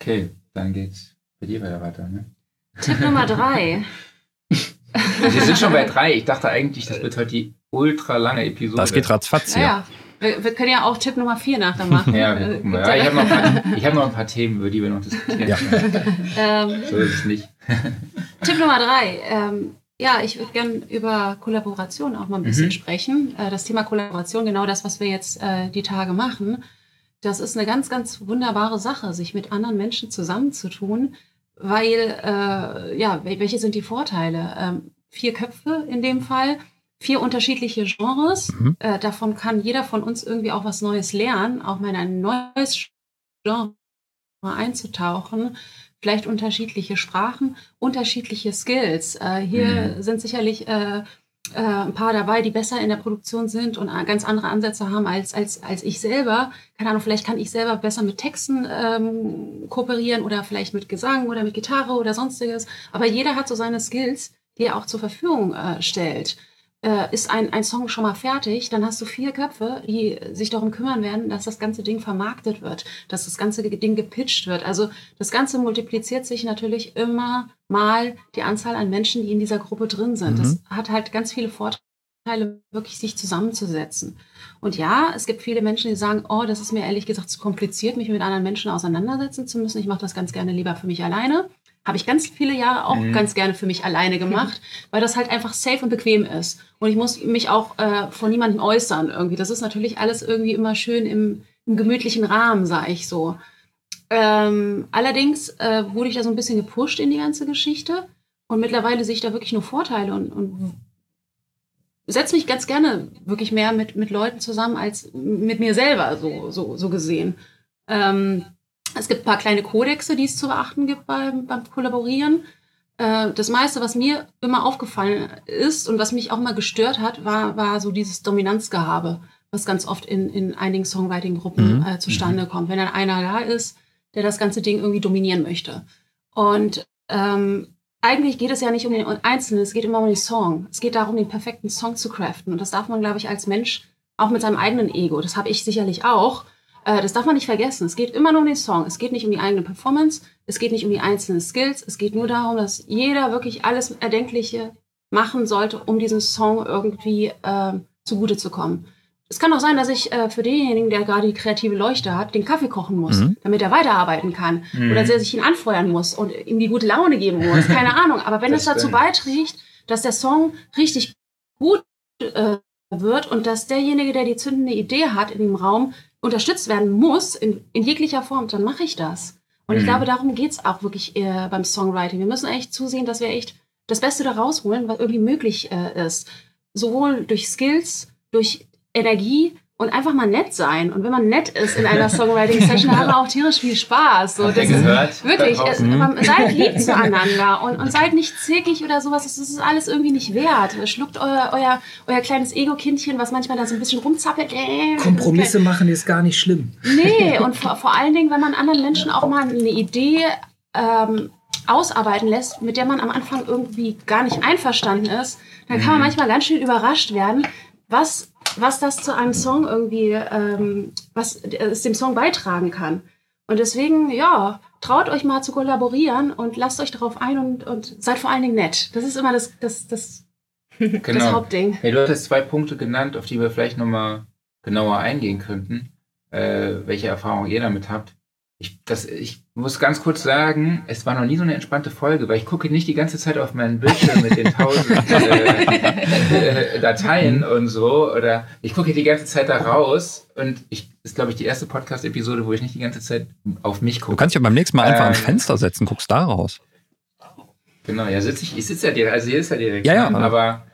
Okay, dann geht's bei dir weiter weiter. Ne? Tipp Nummer drei. Wir sind schon bei drei. Ich dachte eigentlich, das wird heute die ultra lange Episode. Das geht ratzfatz hier. Naja, wir, wir können ja auch Tipp Nummer vier nachher machen. Ja, wir gucken mal. Ja, ich habe noch, ein paar- ich hab noch ein paar Themen, über die wir noch diskutieren Ja. ähm, So ist es nicht. Tipp Nummer drei. Ähm, ja, ich würde gerne über Kollaboration auch mal ein bisschen Mhm. sprechen. Äh, das Thema Kollaboration, genau das, was wir jetzt äh, die Tage machen, das ist eine ganz, ganz wunderbare Sache, sich mit anderen Menschen zusammenzutun, weil, äh, ja, wel- welche sind die Vorteile? Ähm, vier Köpfe in dem Fall, vier unterschiedliche Genres. Mhm. Äh, davon kann jeder von uns irgendwie auch was Neues lernen, auch mal in ein neues Genre einzutauchen. Vielleicht unterschiedliche Sprachen, unterschiedliche Skills. Äh, hier Mhm. sind sicherlich äh, äh, ein paar dabei, die besser in der Produktion sind und äh, ganz andere Ansätze haben als, als, als ich selber. Keine Ahnung, vielleicht kann ich selber besser mit Texten ähm, kooperieren oder vielleicht mit Gesang oder mit Gitarre oder sonstiges. Aber jeder hat so seine Skills, die er auch zur Verfügung äh, stellt. Äh, ist ein, ein Song schon mal fertig, dann hast du vier Köpfe, die sich darum kümmern werden, dass das ganze Ding vermarktet wird, dass das ganze Ding gepitcht wird. Also das Ganze multipliziert sich natürlich immer mal die Anzahl an Menschen, die in dieser Gruppe drin sind. Das hat halt ganz viele Vorteile, wirklich sich zusammenzusetzen. Und ja, es gibt viele Menschen, die sagen, oh, das ist mir ehrlich gesagt zu kompliziert, mich mit anderen Menschen auseinandersetzen zu müssen. Ich mache das ganz gerne lieber für mich alleine. Habe ich ganz viele Jahre auch Mhm. ganz gerne für mich alleine gemacht, weil das halt einfach safe und bequem ist. Und ich muss mich auch äh, vor niemandem äußern irgendwie. Das ist natürlich alles irgendwie immer schön im, im gemütlichen Rahmen, sage ich so. Ähm, allerdings äh, wurde ich da so ein bisschen gepusht in die ganze Geschichte. Und mittlerweile sehe ich da wirklich nur Vorteile und, und setze mich ganz gerne wirklich mehr mit, mit Leuten zusammen als mit mir selber, so, so, so gesehen. Ähm, es gibt ein paar kleine Kodexe, die es zu beachten gibt beim, beim Kollaborieren. Äh, das meiste, was mir immer aufgefallen ist und was mich auch mal gestört hat, war, war so dieses Dominanzgehabe, was ganz oft in, in einigen Songwriting-Gruppen Mhm. äh, zustande kommt. Wenn dann einer da ist, der das ganze Ding irgendwie dominieren möchte. Und ähm, eigentlich geht es ja nicht um den Einzelnen, es geht immer um den Song. Es geht darum, den perfekten Song zu craften. Und das darf man, glaube ich, als Mensch auch mit seinem eigenen Ego, das habe ich sicherlich auch, das darf man nicht vergessen. Es geht immer nur um den Song. Es geht nicht um die eigene Performance, es geht nicht um die einzelnen Skills. Es geht nur darum, dass jeder wirklich alles Erdenkliche machen sollte, um diesem Song irgendwie äh, zugute zu kommen. Es kann auch sein, dass ich äh, für denjenigen, der gerade die kreative Leuchte hat, den Kaffee kochen muss, Mhm. damit er weiterarbeiten kann. Mhm. Oder dass ich ihn anfeuern muss und ihm die gute Laune geben muss. Keine Ahnung. Aber wenn es dazu beiträgt, dass der Song richtig gut äh, wird und dass derjenige, der die zündende Idee hat in dem Raum, unterstützt werden muss, in, in jeglicher Form, dann mache ich das. Und ich Mhm. glaube, darum geht's auch wirklich äh, beim Songwriting. Wir müssen echt zusehen, dass wir echt das Beste da rausholen, was irgendwie möglich äh, ist. Sowohl durch Skills, durch Energie und einfach mal nett sein. Und wenn man nett ist in einer Songwriting-Session, dann haben wir auch tierisch viel Spaß. So, das ist, gehört? Wirklich, Da es, aber seid lieb zueinander und, und seid nicht zickig oder sowas. Das ist alles irgendwie nicht wert. Schluckt euer, euer, euer kleines Ego-Kindchen, was manchmal da so ein bisschen rumzappelt. Äh, Kompromisse machen ist gar nicht schlimm. Nee, und vor, vor allen Dingen, wenn man anderen Menschen auch mal eine Idee ähm, ausarbeiten lässt, mit der man am Anfang irgendwie gar nicht einverstanden ist, dann kann man Mhm. manchmal ganz schön überrascht werden, was, was das zu einem Song irgendwie, ähm, was es dem Song beitragen kann. Und deswegen, ja, traut euch mal zu kollaborieren und lasst euch darauf ein und, und seid vor allen Dingen nett. Das ist immer das, das, das, das Genau. Hauptding. Hey, du hattest zwei Punkte genannt, auf die wir vielleicht nochmal genauer eingehen könnten, äh, welche Erfahrungen ihr damit habt. Ich, das, ich muss ganz kurz sagen, es war noch nie so eine entspannte Folge, weil ich gucke nicht die ganze Zeit auf meinen Bildschirm mit den tausend äh, äh, Dateien und so. Oder ich gucke die ganze Zeit da raus und ich ist, glaube ich, die erste Podcast-Episode, wo ich nicht die ganze Zeit auf mich Du gucke. kannst dich beim nächsten Mal einfach Ähm, ans Fenster setzen, guckst da raus. Genau, ja, sitze ich, ich sitze ja direkt, also hier ist ja direkt. Ja, ja. ne? Aber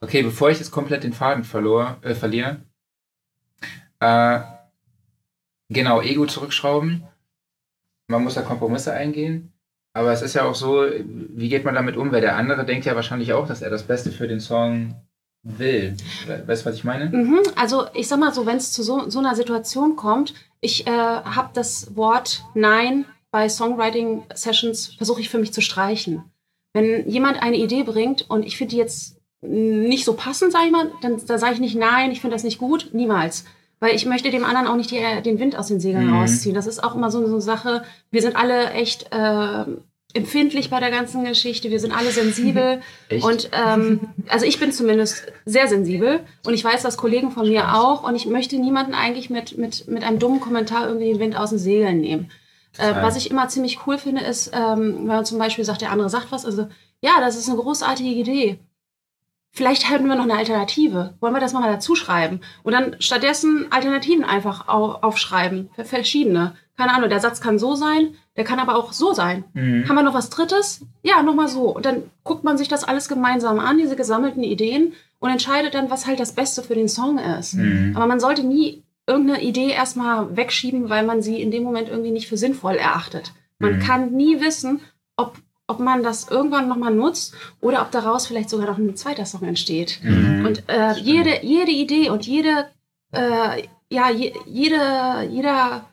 okay, bevor ich jetzt komplett den Faden verlor, äh, verliere, äh, genau, Ego zurückschrauben. Man muss da Kompromisse eingehen. Aber es ist ja auch so, wie geht man damit um? Weil der andere denkt ja wahrscheinlich auch, dass er das Beste für den Song will. Weißt du, was ich meine? Mhm, also ich sag mal so, wenn es zu so, so einer Situation kommt, ich äh, habe das Wort Nein bei Songwriting-Sessions, versuche ich für mich zu streichen. Wenn jemand eine Idee bringt und ich finde die jetzt nicht so passend, sage ich mal, dann da sage ich nicht Nein, ich finde das nicht gut, niemals. Weil ich möchte dem anderen auch nicht die, den Wind aus den Segeln Mhm. rausziehen. Das ist auch immer so, so eine Sache. Wir sind alle echt äh, empfindlich bei der ganzen Geschichte. Wir sind alle sensibel. Echt? Und ähm, also ich bin zumindest sehr sensibel und ich weiß, dass Kollegen von mir auch und ich möchte niemanden eigentlich mit, mit, mit einem dummen Kommentar irgendwie den Wind aus den Segeln nehmen. Äh, was ich immer ziemlich cool finde, ist, ähm, wenn man zum Beispiel sagt, der andere sagt was, also ja, das ist eine großartige Idee. Vielleicht hätten wir noch eine Alternative. Wollen wir das mal dazu schreiben? Und dann stattdessen Alternativen einfach au aufschreiben. Für verschiedene. Keine Ahnung, der Satz kann so sein, der kann aber auch so sein. Mhm. Haben wir noch was Drittes? Ja, nochmal so. Und dann guckt man sich das alles gemeinsam an, diese gesammelten Ideen, und entscheidet dann, was halt das Beste für den Song ist. Mhm. Aber man sollte nie irgendeine Idee erstmal wegschieben, weil man sie in dem Moment irgendwie nicht für sinnvoll erachtet. Man Mhm. kann nie wissen, ob, ob man das irgendwann nochmal nutzt oder ob daraus vielleicht sogar noch ein zweiter Song entsteht. Mhm. Und äh, jede, jede Idee und jede, äh, ja, je, jede, jeder,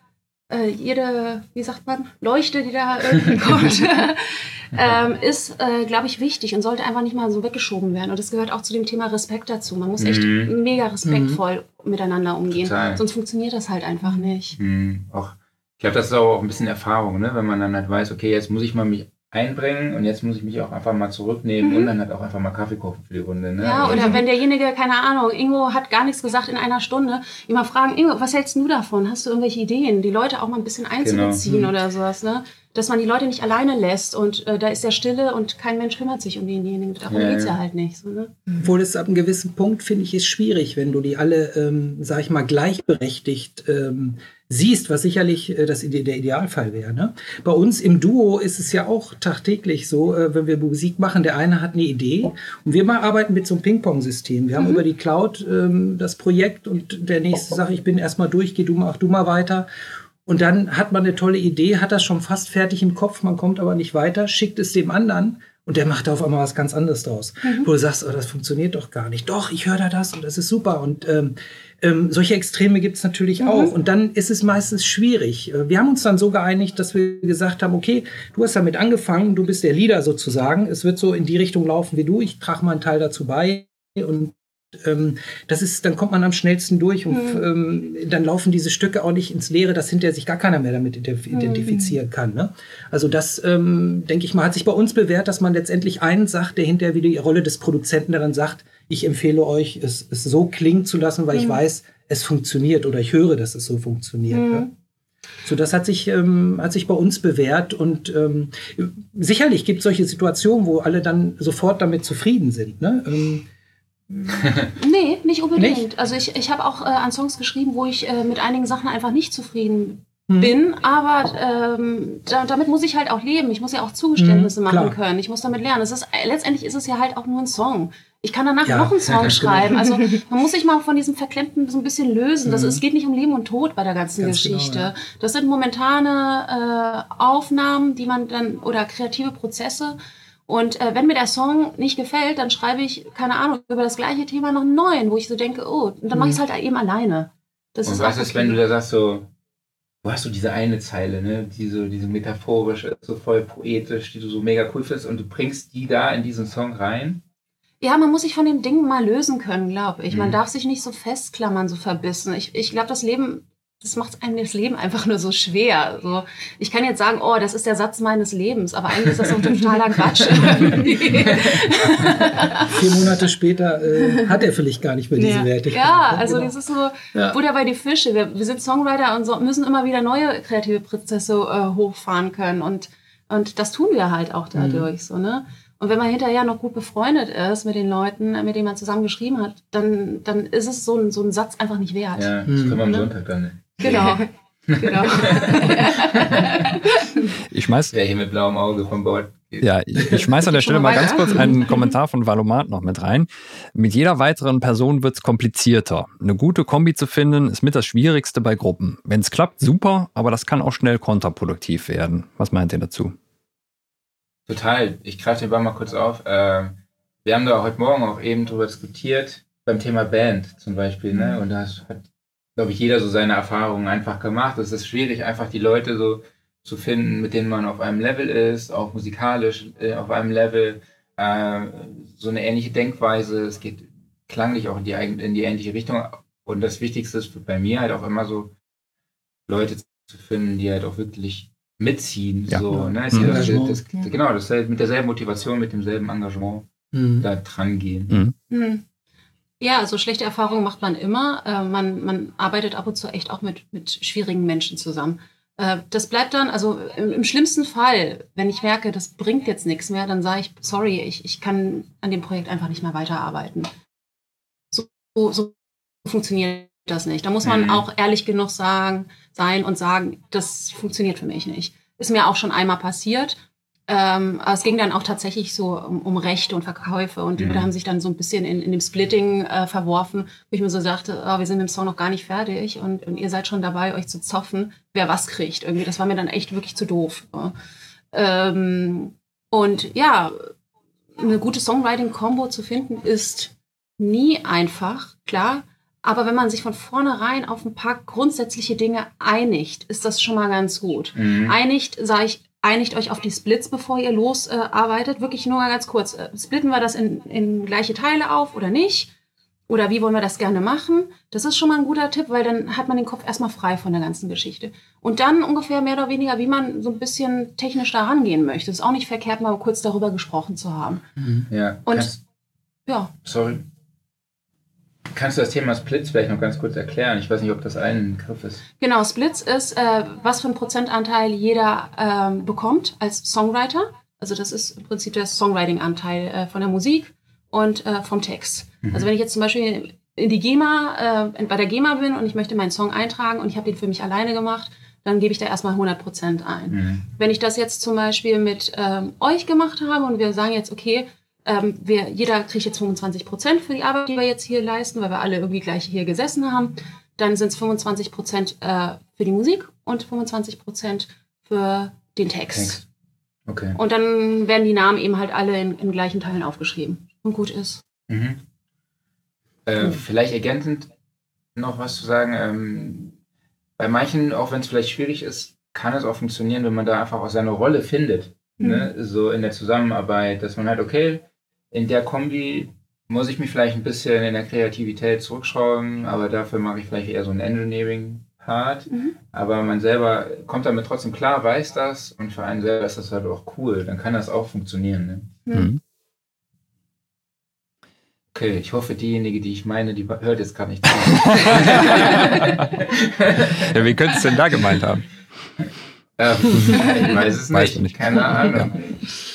äh, jede, wie sagt man, Leuchte, die da irgendwie kommt, ähm, ist, äh, glaube ich, wichtig und sollte einfach nicht mal so weggeschoben werden. Und das gehört auch zu dem Thema Respekt dazu. Man muss echt Mhm. mega respektvoll miteinander umgehen. Total. Sonst funktioniert das halt einfach nicht. Mhm. Auch, ich glaube, das ist auch ein bisschen Erfahrung, ne? wenn man dann halt weiß, okay, jetzt muss ich mal mich einbringen und jetzt muss ich mich auch einfach mal zurücknehmen Mhm. und dann halt auch einfach mal Kaffee kochen für die Runde. Ne? Ja, Also- oder wenn derjenige, keine Ahnung, Ingo hat gar nichts gesagt in einer Stunde, immer fragen, Ingo, was hältst du davon? Hast du irgendwelche Ideen? Die Leute auch mal ein bisschen einzubeziehen Genau. oder sowas, ne? Dass man die Leute nicht alleine lässt und äh, da ist ja Stille und kein Mensch kümmert sich um denjenigen. Darum Ja, geht's ja ja. halt nicht. So, ne? Obwohl es ab einem gewissen Punkt, finde ich, ist schwierig, wenn du die alle, ähm, sag ich mal, gleichberechtigt ähm, siehst, was sicherlich äh, das Ide der Idealfall wäre. Ne? Bei uns im Duo ist es ja auch tagtäglich so, äh, wenn wir Musik machen, der eine hat eine Idee und wir mal arbeiten mit so einem Ping-Pong-System. Wir haben über die Cloud ähm, das Projekt und der nächste sagt, ich bin erstmal durch, geh du mach du mal weiter. Und dann hat man eine tolle Idee, hat das schon fast fertig im Kopf, man kommt aber nicht weiter, schickt es dem anderen und der macht da auf einmal was ganz anderes draus. Wo du sagst, oh, das funktioniert doch gar nicht. Doch, ich höre da das und das ist super. Und ähm, ähm, solche Extreme gibt es natürlich auch. Und dann ist es meistens schwierig. Äh, Wir haben uns dann so geeinigt, dass wir gesagt haben, okay, du hast damit angefangen, du bist der Leader sozusagen. Es wird so in die Richtung laufen wie du. Ich trage meinen Teil dazu bei. Und das ist, dann kommt man am schnellsten durch und ähm, dann laufen diese Stücke auch nicht ins Leere, dass hinterher sich gar keiner mehr damit identif identifizieren kann. Ne? Also das, ähm, denke ich mal, hat sich bei uns bewährt, dass man letztendlich einen sagt, der hinterher wieder die Rolle des Produzenten, der dann sagt, ich empfehle euch, es, es so klingen zu lassen, weil ich weiß, es funktioniert oder ich höre, dass es so funktioniert. Ne? So, das hat sich, ähm, hat sich bei uns bewährt und ähm, sicherlich gibt es solche Situationen, wo alle dann sofort damit zufrieden sind. Ne? Nee, nicht unbedingt. Nicht? Also ich, ich habe auch äh, an Songs geschrieben, wo ich äh, mit einigen Sachen einfach nicht zufrieden Hm. bin, aber ähm, da, damit muss ich halt auch leben. Ich muss ja auch Zugeständnisse Hm, machen können. Ich muss damit lernen. Es ist, äh, letztendlich ist es ja halt auch nur ein Song. Ich kann danach Ja, noch einen Song genau. schreiben. Also man muss sich mal von diesem Verklemmten so ein bisschen lösen. Das, Mhm. Es geht nicht um Leben und Tod bei der ganzen Ganz genau, Geschichte. ja. Das sind momentane äh, Aufnahmen, die man dann oder kreative Prozesse. Und äh, wenn mir der Song nicht gefällt, dann schreibe ich, keine Ahnung, über das gleiche Thema noch einen neuen, wo ich so denke, oh, und dann mache ich es halt eben alleine. Das und ist was ist, okay. wenn du da sagst so, du hast so diese eine Zeile, ne, die so, diese metaphorische, so voll poetisch, die du so mega cool findest und du bringst die da in diesen Song rein. Ja, man muss sich von den Dingen mal lösen können, glaube ich. Man Mhm. darf sich nicht so festklammern, so verbissen. Ich, ich glaube, das Leben, das macht einem das Leben einfach nur so schwer. So, ich kann jetzt sagen, oh, das ist der Satz meines Lebens, aber eigentlich ist das so ein totaler Quatsch. vier Monate später äh, hat er vielleicht gar nicht mehr diese Ja. Wertigkeit. ja, also Genau. das ist so Ja. Buddha bei die Fische. Wir, wir sind Songwriter und so, müssen immer wieder neue kreative Prozesse äh, hochfahren können. Und, und das tun wir halt auch dadurch. So, ne? Und wenn man hinterher noch gut befreundet ist mit den Leuten, mit denen man zusammen geschrieben hat, dann, dann ist es so ein, so ein Satz einfach nicht wert. Ja, das Mhm. können wir am Ne? Sonntag dann. Genau. genau. Ich schmeiß, Wer hier mit blauem Auge von Bord geht. ja, ich, ich schmeiß an der Stelle mal ganz kurz einen Kommentar von Valomat noch mit rein. Mit jeder weiteren Person wird's komplizierter. Eine gute Kombi zu finden, ist mit das Schwierigste bei Gruppen. Wenn es klappt, super, aber das kann auch schnell kontraproduktiv werden. Was meint ihr dazu? Total. Ich greife den Ball mal kurz auf. Ähm, wir haben da heute Morgen auch eben drüber diskutiert, beim Thema Band zum Beispiel, ne? Und da hat, glaube ich, jeder so seine Erfahrungen einfach gemacht. Es ist schwierig, einfach die Leute so zu finden, mit denen man auf einem Level ist, auch musikalisch äh, auf einem Level, äh, so eine ähnliche Denkweise. Es geht klanglich auch in die, in die ähnliche Richtung. Und das Wichtigste ist bei mir halt auch immer so, Leute zu finden, die halt auch wirklich mitziehen. Ja. So, ne? Mhm. Das, Engagement. das, das, genau, das halt mit derselben Motivation, mit demselben Engagement Mhm. da dran gehen. Mhm. Ja, also schlechte Erfahrungen macht man immer. Äh, man, man arbeitet ab und zu echt auch mit, mit schwierigen Menschen zusammen. Äh, das bleibt dann, also im, im schlimmsten Fall, wenn ich merke, das bringt jetzt nichts mehr, dann sage ich, sorry, ich, ich kann an dem Projekt einfach nicht mehr weiterarbeiten. So, so, so funktioniert das nicht. Da muss man Mhm. auch ehrlich genug sagen, sein und sagen, das funktioniert für mich nicht. Ist mir auch schon einmal passiert. Ähm, aber es ging dann auch tatsächlich so um, um Rechte und Verkäufe und die Mhm. Haben sich dann so ein bisschen in, in dem Splitting äh, verworfen, wo ich mir so sagte, oh, wir sind mit dem Song noch gar nicht fertig und, und ihr seid schon dabei, euch zu zoffen, wer was kriegt. Irgendwie, das war mir dann echt wirklich zu doof. Ähm, und ja, eine gute Songwriting-Kombo zu finden ist nie einfach, klar. Aber wenn man sich von vornherein auf ein paar grundsätzliche Dinge einigt, ist das schon mal ganz gut. Mhm. Einigt, sage ich, einigt euch auf die Splits, bevor ihr losarbeitet. Äh. Wirklich nur mal ganz kurz. Äh, splitten wir das in, in gleiche Teile auf oder nicht? Oder wie wollen wir das gerne machen? Das ist schon mal ein guter Tipp, weil dann hat man den Kopf erstmal frei von der ganzen Geschichte. Und dann ungefähr mehr oder weniger, wie man so ein bisschen technisch da rangehen möchte. Ist auch nicht verkehrt, mal kurz darüber gesprochen zu haben. Ja. Und- Kannst, Ja, sorry. Kannst du das Thema Splits vielleicht noch ganz kurz erklären? Ich weiß nicht, ob das ein Begriff ist. Genau, Splits ist, äh, was für einen Prozentanteil jeder ähm, bekommt als Songwriter. Also das ist im Prinzip der Songwriting-Anteil äh, von der Musik und äh, vom Text. Also wenn ich jetzt zum Beispiel in die GEMA, äh, bei der GEMA bin und ich möchte meinen Song eintragen und ich habe den für mich alleine gemacht, dann gebe ich da erstmal 100% ein. Mhm. Wenn ich das jetzt zum Beispiel mit ähm, euch gemacht habe und wir sagen jetzt, okay, ähm, wir, jeder kriegt jetzt 25 Prozent für die Arbeit, die wir jetzt hier leisten, weil wir alle irgendwie gleich hier gesessen haben, dann sind es 25 Prozent äh, für die Musik und 25 Prozent für den Text. Text. Okay. Und dann werden die Namen eben halt alle in, in gleichen Teilen aufgeschrieben. Und gut ist. Mhm. Äh, vielleicht ergänzend noch was zu sagen. Ähm, bei manchen, auch wenn es vielleicht schwierig ist, kann es auch funktionieren, wenn man da einfach auch seine Rolle findet. Ne? So in der Zusammenarbeit, dass man halt, okay, in der Kombi muss ich mich vielleicht ein bisschen in der Kreativität zurückschrauben, aber dafür mache ich vielleicht eher so einen Engineering-Part. Mhm. Aber man selber kommt damit trotzdem klar, weiß das und für einen selber ist das halt auch cool. Dann kann das auch funktionieren. Ne? Mhm. Okay, ich hoffe, diejenige, die ich meine, die hört jetzt gerade nicht zu. Ja, wie könnte es denn da gemeint haben? ähm, ich weiß es nicht. du nicht. Keine Ahnung. Insider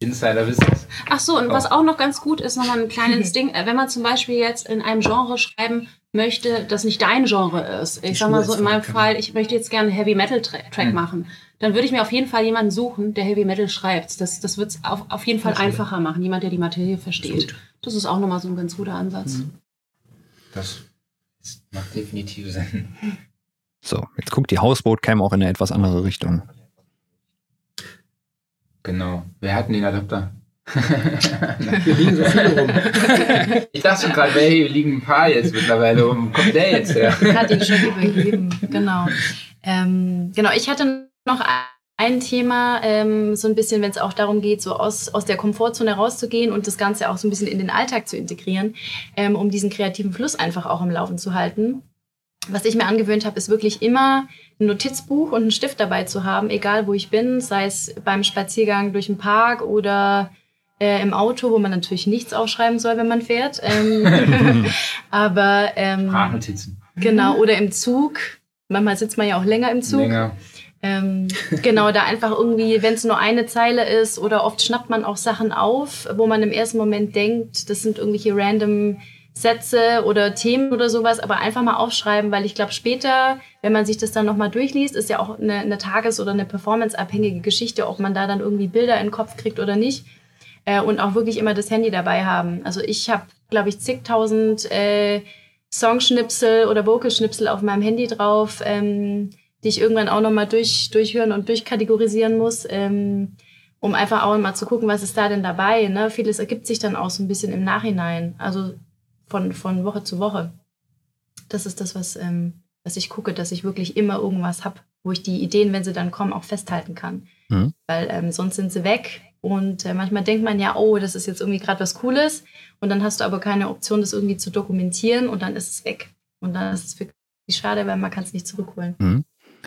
wissen es. Ach so, und was Oh. auch noch ganz gut ist, nochmal ein kleines Ding, äh, wenn man zum Beispiel jetzt in einem Genre schreiben möchte, das nicht dein Genre ist. Ich sag mal so, in meinem Fall, ich möchte jetzt gerne einen Heavy Metal Tra Track Hm. machen. Dann würde ich mir auf jeden Fall jemanden suchen, der Heavy Metal schreibt. Das, das wird es auf, auf jeden Fall einfacher machen. Jemand, der die Materie versteht. Das ist auch nochmal so ein ganz guter Ansatz. Mhm. Das macht definitiv Sinn. So, jetzt guckt die Hausboot-Cam auch in eine etwas andere Richtung. Genau. Wer hat denn den Adapter? Hier liegen so viele rum. ich dachte schon gerade, hey, hier liegen ein paar jetzt mittlerweile rum. Kommt der jetzt her? Hatte ich schon übergeben, genau. Ähm, genau, ich hatte noch ein Thema, ähm, so ein bisschen, wenn es auch darum geht, so aus, aus der Komfortzone rauszugehen und das Ganze auch so ein bisschen in den Alltag zu integrieren, ähm, um diesen kreativen Fluss einfach auch im Laufen zu halten. Was ich mir angewöhnt habe, ist wirklich immer ein Notizbuch und einen Stift dabei zu haben, egal wo ich bin, sei es beim Spaziergang durch den Park oder äh, im Auto, wo man natürlich nichts aufschreiben soll, wenn man fährt. Ähm, aber ähm, Sprachnotizen. Genau, oder im Zug. Manchmal sitzt man ja auch länger im Zug. Länger. Ähm, genau, da einfach irgendwie, wenn es nur eine Zeile ist oder oft schnappt man auch Sachen auf, wo man im ersten Moment denkt, das sind irgendwelche random Sätze oder Themen oder sowas, aber einfach mal aufschreiben, weil ich glaube, später, wenn man sich das dann nochmal durchliest, ist ja auch eine, eine tages- oder eine performanceabhängige Geschichte, ob man da dann irgendwie Bilder in den Kopf kriegt oder nicht. Äh, und auch wirklich immer das Handy dabei haben. Also ich habe, glaube ich, zigtausend äh, Songschnipsel oder Vocalschnipsel auf meinem Handy drauf, ähm, die ich irgendwann auch nochmal durch, durchhören und durchkategorisieren muss, ähm, um einfach auch mal zu gucken, was ist da denn dabei. Ne? Vieles ergibt sich dann auch so ein bisschen im Nachhinein, also von, von Woche zu Woche. Das ist das, was, ähm, was ich gucke, dass ich wirklich immer irgendwas habe, wo ich die Ideen, wenn sie dann kommen, auch festhalten kann. Mhm. Weil ähm, sonst sind sie weg und äh, manchmal denkt man ja, oh, das ist jetzt irgendwie gerade was Cooles und dann hast du aber keine Option, das irgendwie zu dokumentieren und dann ist es weg. Und dann ist es wirklich schade, weil man kann es nicht zurückholen.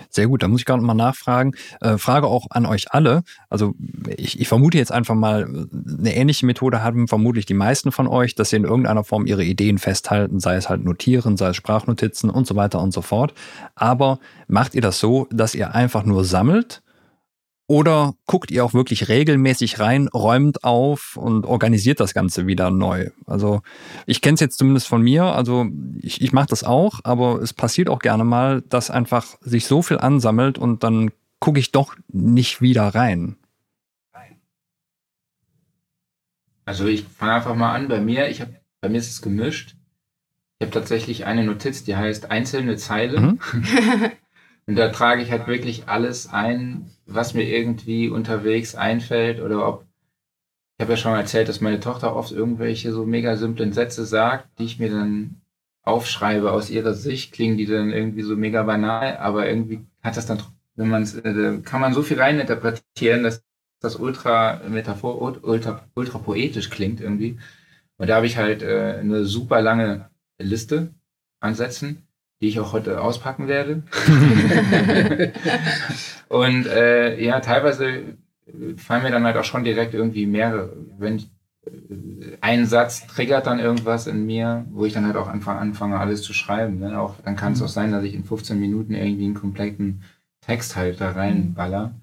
Sehr gut, da muss ich gerade mal nachfragen. Äh, Frage auch an euch alle. Also ich, ich vermute jetzt einfach mal, eine ähnliche Methode haben vermutlich die meisten von euch, dass sie in irgendeiner Form ihre Ideen festhalten, sei es halt Notieren, sei es Sprachnotizen und so weiter und so fort. Aber macht ihr das so, dass ihr einfach nur sammelt? Oder guckt ihr auch wirklich regelmäßig rein, räumt auf und organisiert das Ganze wieder neu? Also ich kenne es jetzt zumindest von mir, also ich, ich mache das auch, aber es passiert auch gerne mal, dass einfach sich so viel ansammelt und dann gucke ich doch nicht wieder rein. Also ich fange einfach mal an bei mir. Ich habe bei mir ist es gemischt. Ich habe tatsächlich eine Notiz, die heißt einzelne Zeile. Mhm. Und da trage ich halt wirklich alles ein, was mir irgendwie unterwegs einfällt oder ob. Ich habe ja schon mal erzählt, dass meine Tochter oft irgendwelche so mega simplen Sätze sagt, die ich mir dann aufschreibe aus ihrer Sicht, klingen die dann irgendwie so mega banal, aber irgendwie hat das dann, wenn man es, äh, kann man so viel reininterpretieren, dass das ultra metaphor, ultra, ultra poetisch klingt irgendwie. Und da habe ich halt äh, eine super lange Liste an Sätzen, die ich auch heute auspacken werde. und äh, ja, teilweise fallen mir dann halt auch schon direkt irgendwie mehrere, wenn ich, äh, ein Satz triggert dann irgendwas in mir, wo ich dann halt auch anfange, anfange alles zu schreiben. Ne? Auch, dann kann es auch sein, dass ich in 15 Minuten irgendwie einen kompletten Text halt da reinballer.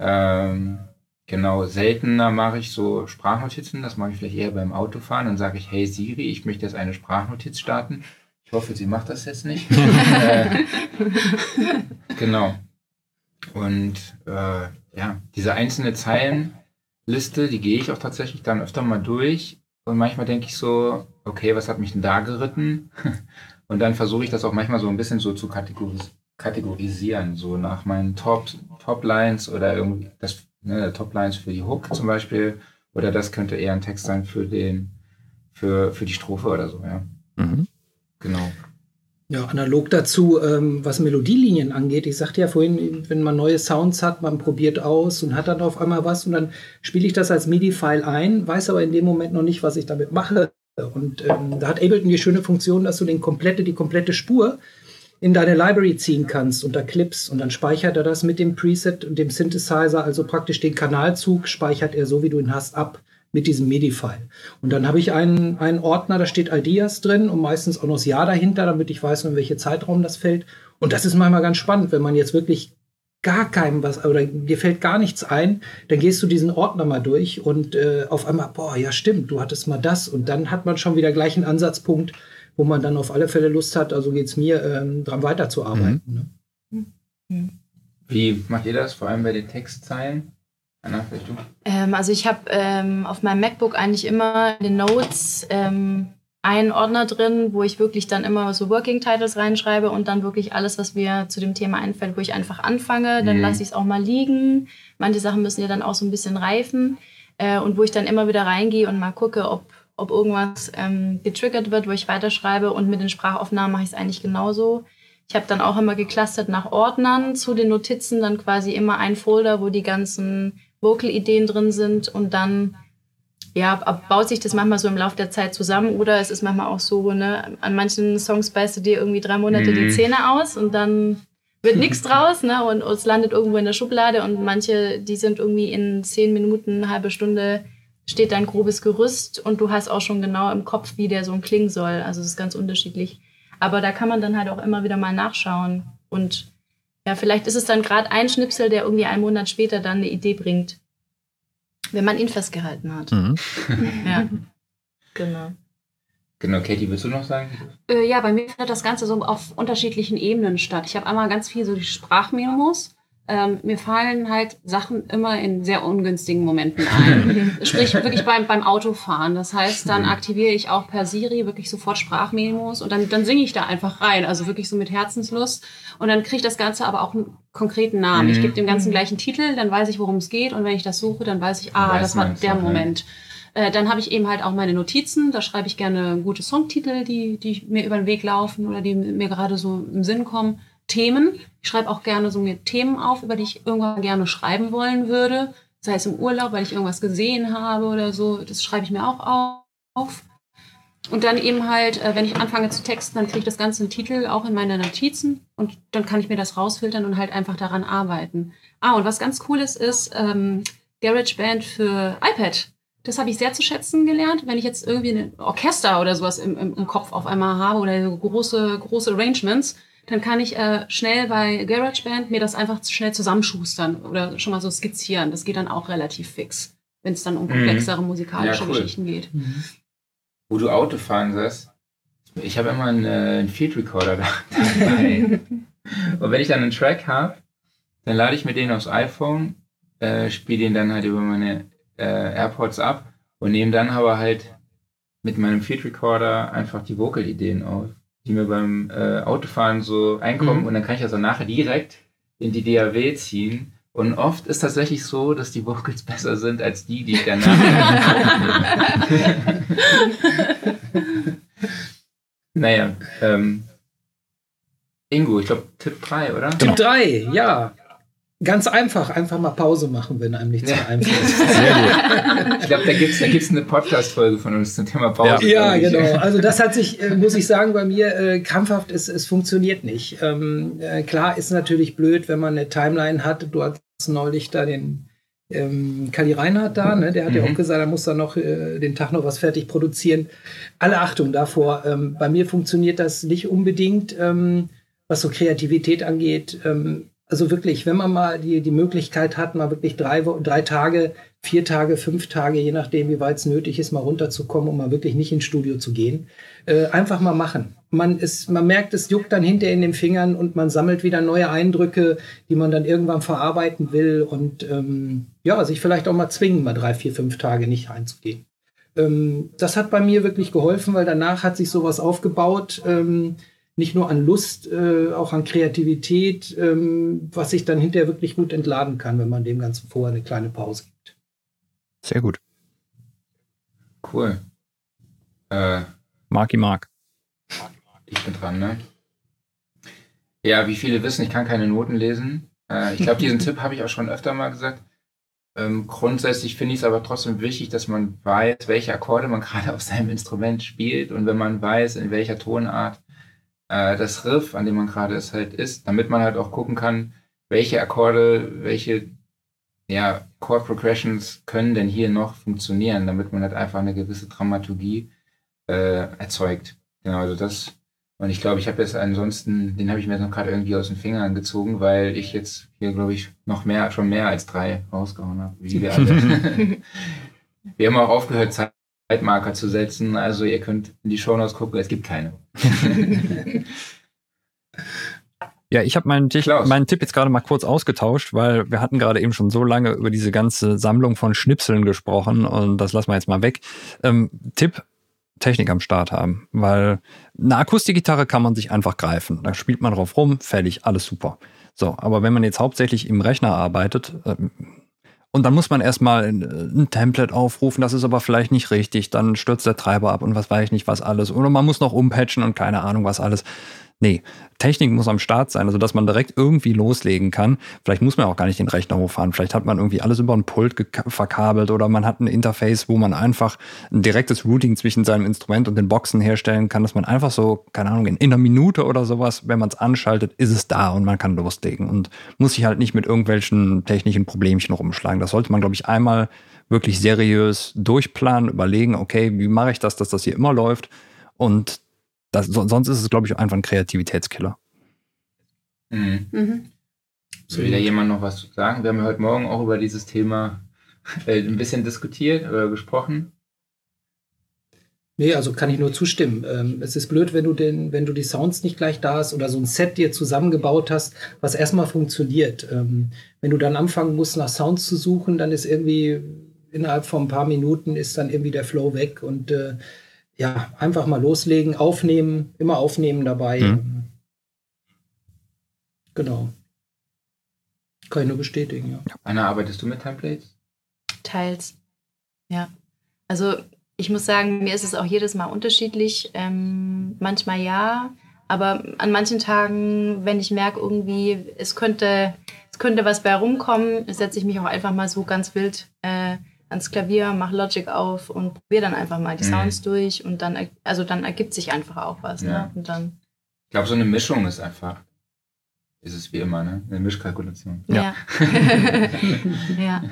Ähm, genau, seltener mache ich so Sprachnotizen, das mache ich vielleicht eher beim Autofahren. Dann sage ich, hey Siri, ich möchte jetzt eine Sprachnotiz starten. Ich hoffe, sie macht das jetzt nicht. äh, genau. Und äh, ja, diese einzelne Zeilenliste, die gehe ich auch tatsächlich dann öfter mal durch. Und manchmal denke ich so, okay, was hat mich denn da geritten? Und dann versuche ich das auch manchmal so ein bisschen so zu kategoris kategorisieren, so nach meinen Top, Top Lines oder irgendwie das ne, Top Lines für die Hook zum Beispiel. Oder das könnte eher ein Text sein für den, für, für die Strophe oder so, ja. Mhm. Genau. Ja, analog dazu, ähm, was Melodielinien angeht. Ich sagte ja vorhin, wenn man neue Sounds hat, man probiert aus und hat dann auf einmal was und dann spiele ich das als MIDI-File ein, weiß aber in dem Moment noch nicht, was ich damit mache. Und ähm, da hat Ableton die schöne Funktion, dass du den komplette, die komplette Spur in deine Library ziehen kannst unter Clips und dann speichert er das mit dem Preset und dem Synthesizer, also praktisch den Kanalzug speichert er so, wie du ihn hast, ab mit diesem MIDI-File. Und dann habe ich einen, einen Ordner, da steht Ideas drin und meistens auch noch das Jahr dahinter, damit ich weiß, in welche Zeitraum das fällt. Und das ist manchmal ganz spannend, wenn man jetzt wirklich gar keinem was, oder dir fällt gar nichts ein, dann gehst du diesen Ordner mal durch und äh, auf einmal, boah, ja stimmt, du hattest mal das. Und dann hat man schon wieder gleich einen Ansatzpunkt, wo man dann auf alle Fälle Lust hat, also geht es mir, ähm, dran weiterzuarbeiten. Mhm. Ne? Wie macht ihr das, vor allem bei den Textzeilen? Anna, vielleicht du? Ähm, also ich habe ähm, auf meinem MacBook eigentlich immer in den Notes ähm, einen Ordner drin, wo ich wirklich dann immer so Working Titles reinschreibe und dann wirklich alles, was mir zu dem Thema einfällt, wo ich einfach anfange, dann Mhm. lasse ich es auch mal liegen. Manche Sachen müssen ja dann auch so ein bisschen reifen äh, und wo ich dann immer wieder reingehe und mal gucke, ob, ob irgendwas ähm, getriggert wird, wo ich weiterschreibe und mit den Sprachaufnahmen mache ich es eigentlich genauso. Ich habe dann auch immer geclustert nach Ordnern zu den Notizen, dann quasi immer ein Folder, wo die ganzen Vocal-Ideen drin sind und dann ja, baut sich das manchmal so im Laufe der Zeit zusammen oder es ist manchmal auch so, ne, an manchen Songs beißt du dir irgendwie drei Monate die Mhm. Zähne aus und dann wird nichts draus, ne, und es landet irgendwo in der Schublade und manche, die sind irgendwie in zehn Minuten, eine halbe Stunde steht da ein grobes Gerüst und du hast auch schon genau im Kopf, wie der Song klingen soll. Also es ist ganz unterschiedlich. Aber da kann man dann halt auch immer wieder mal nachschauen und ja, vielleicht ist es dann gerade ein Schnipsel, der irgendwie einen Monat später dann eine Idee bringt, wenn man ihn festgehalten hat. Mhm. Ja, genau. Genau, Katie, willst du noch sagen? Äh, ja, bei mir findet das Ganze so auf unterschiedlichen Ebenen statt. Ich habe einmal ganz viel so die Sprachmemos. Ähm, mir fallen halt Sachen immer in sehr ungünstigen Momenten ein. Sprich wirklich beim, beim Autofahren. Das heißt, dann aktiviere ich auch per Siri wirklich sofort Sprachmemos und dann, dann singe ich da einfach rein. Also wirklich so mit Herzenslust. Und dann kriegt das Ganze aber auch einen konkreten Namen. Ich Mhm. gebe dem Ganzen gleich einen Titel, dann weiß ich, worum es geht. Und wenn ich das suche, dann weiß ich, ah, Weiß das war der? Moment. Äh, dann habe ich eben halt auch meine Notizen. Da schreibe ich gerne gute Songtitel, die, die mir über den Weg laufen oder die mir gerade so im Sinn kommen. Themen. Ich schreibe auch gerne so mir Themen auf, über die ich irgendwann gerne schreiben wollen würde. Sei es im Urlaub, weil ich irgendwas gesehen habe oder so. Das schreibe ich mir auch auf. Und dann eben halt, äh, wenn ich anfange zu texten, dann kriege ich das Ganze einen Titel auch in meine Notizen und dann kann ich mir das rausfiltern und halt einfach daran arbeiten. Ah, und was ganz cooles ist, ähm, GarageBand für iPad. Das habe ich sehr zu schätzen gelernt. Wenn ich jetzt irgendwie ein Orchester oder sowas im, im, im Kopf auf einmal habe oder große, große Arrangements, dann kann ich äh, schnell bei GarageBand mir das einfach schnell zusammenschustern oder schon mal so skizzieren. Das geht dann auch relativ fix, wenn es dann um Mhm. komplexere musikalische Ja, cool. Geschichten geht. Wo du Auto fahren sagst, ich habe immer einen, äh, einen Field Recorder da- dabei. Und wenn ich dann einen Track habe, dann lade ich mir den aufs iPhone, äh, spiele den dann halt über meine äh, AirPods ab und nehme dann aber halt mit meinem Field Recorder einfach die Vocal-Ideen auf, die mir beim äh, Autofahren so einkommen Mhm. und dann kann ich also nachher direkt in die DAW ziehen. Und oft ist tatsächlich so, dass die Vocals besser sind als die, die ich danach naja, ähm, Ingo, ich glaube Tipp 3, oder? Tipp 3, ja. Ganz einfach, einfach mal Pause machen, wenn einem nichts Ja. mehr einfällt. Sehr gut. Ich glaube, da gibt es da gibt's eine Podcast-Folge von uns zum Thema Pause. Ja, genau. Also das hat sich, äh, muss ich sagen, bei mir äh, krampfhaft, es, es funktioniert nicht. Ähm, äh, klar ist natürlich blöd, wenn man eine Timeline hat. Du hast neulich da den ähm, Kali Reinhardt da, ne? der hat ja Mhm. auch gesagt, er muss da noch äh, den Tag noch was fertig produzieren. Alle Achtung davor. Ähm, bei mir funktioniert das nicht unbedingt, ähm, was so Kreativität angeht. Also wirklich, wenn man mal die, die Möglichkeit hat, mal wirklich drei, drei Tage, vier Tage, fünf Tage, je nachdem, wie weit es nötig ist, mal runterzukommen und mal wirklich nicht ins Studio zu gehen, äh, einfach mal machen. Man, ist, man merkt, es juckt dann hinter in den Fingern und man sammelt wieder neue Eindrücke, die man dann irgendwann verarbeiten will und ähm, ja, sich vielleicht auch mal zwingen, mal drei, vier, fünf Tage nicht reinzugehen. Ähm, das hat bei mir wirklich geholfen, weil danach hat sich sowas aufgebaut, ähm, nicht nur an Lust, äh, auch an Kreativität, ähm, was sich dann hinterher wirklich gut entladen kann, wenn man dem Ganzen vorher eine kleine Pause gibt. Sehr gut. Cool. Äh, Marky Mark. ich bin dran, ne? Ja, wie viele wissen, ich kann keine Noten lesen. Äh, ich glaube, diesen Tipp habe ich auch schon öfter mal gesagt. Ähm, grundsätzlich finde ich es aber trotzdem wichtig, dass man weiß, welche Akkorde man gerade auf seinem Instrument spielt und wenn man weiß, in welcher Tonart äh, das Riff, an dem man gerade ist, halt ist, damit man halt auch gucken kann, welche Akkorde, welche ja, Chord Progressions können denn hier noch funktionieren, damit man halt einfach eine gewisse Dramaturgie äh, erzeugt. Genau, also das. Und ich glaube, ich habe jetzt ansonsten, den habe ich mir noch gerade irgendwie aus den Fingern gezogen, weil ich jetzt hier, glaube ich, noch mehr, schon mehr als drei rausgehauen habe, wie wir alle. wir haben auch aufgehört, Zeitmarker zu setzen. Also ihr könnt in die Shownotes gucken, es gibt keine. Ja, ich habe meinen, meinen Tipp jetzt gerade mal kurz ausgetauscht, weil wir hatten gerade eben schon so lange über diese ganze Sammlung von Schnipseln gesprochen und das lassen wir jetzt mal weg. Ähm, Tipp, Technik am Start haben, weil eine Akustikgitarre kann man sich einfach greifen. Da spielt man drauf rum, fertig, alles super. So, aber wenn man jetzt hauptsächlich im Rechner arbeitet, ähm, und dann muss man erstmal ein, ein Template aufrufen, das ist aber vielleicht nicht richtig, dann stürzt der Treiber ab und was weiß ich nicht, was alles. Oder man muss noch umpatchen und keine Ahnung, was alles. Nee, Technik muss am Start sein, also dass man direkt irgendwie loslegen kann. Vielleicht muss man auch gar nicht den Rechner hochfahren. Vielleicht hat man irgendwie alles über ein Pult verkabelt oder man hat ein Interface, wo man einfach ein direktes Routing zwischen seinem Instrument und den Boxen herstellen kann, dass man einfach so, keine Ahnung, in einer Minute oder sowas, wenn man es anschaltet, ist es da und man kann loslegen und muss sich halt nicht mit irgendwelchen technischen Problemchen rumschlagen. Das sollte man, glaube ich, einmal wirklich seriös durchplanen, überlegen, okay, wie mache ich das, dass das hier immer läuft und das, so- sonst ist es, glaube ich, einfach ein Kreativitätskiller. Mhm. Mhm. Will da jemand noch was zu sagen? Wir haben ja heute Morgen auch über dieses Thema äh, ein bisschen diskutiert oder gesprochen. Nee, also kann ich nur zustimmen. Ähm, es ist blöd, wenn du den, wenn du die Sounds nicht gleich da hast oder so ein Set dir zusammengebaut hast, was erstmal funktioniert. Ähm, wenn du dann anfangen musst, nach Sounds zu suchen, dann ist irgendwie innerhalb von ein paar Minuten ist dann irgendwie der Flow weg und äh, ja, einfach mal loslegen, aufnehmen, immer aufnehmen dabei. Mhm. Genau. Kann ich nur bestätigen, ja. Anna, arbeitest du mit Templates? Teils. Ja. Also ich muss sagen, mir ist es auch jedes Mal unterschiedlich. Ähm, manchmal ja, aber an manchen Tagen, wenn ich merke, irgendwie, es könnte, es könnte was bei rumkommen, setze ich mich auch einfach mal so ganz wild äh, ans Klavier, mache Logic auf und probiere dann einfach mal die Mhm. Sounds durch und dann, also dann ergibt sich einfach auch was. Ja. Ne? Und dann, Ich glaube, so eine Mischung ist einfach, ist es wie immer, ne? Eine Mischkalkulation. ja. ja.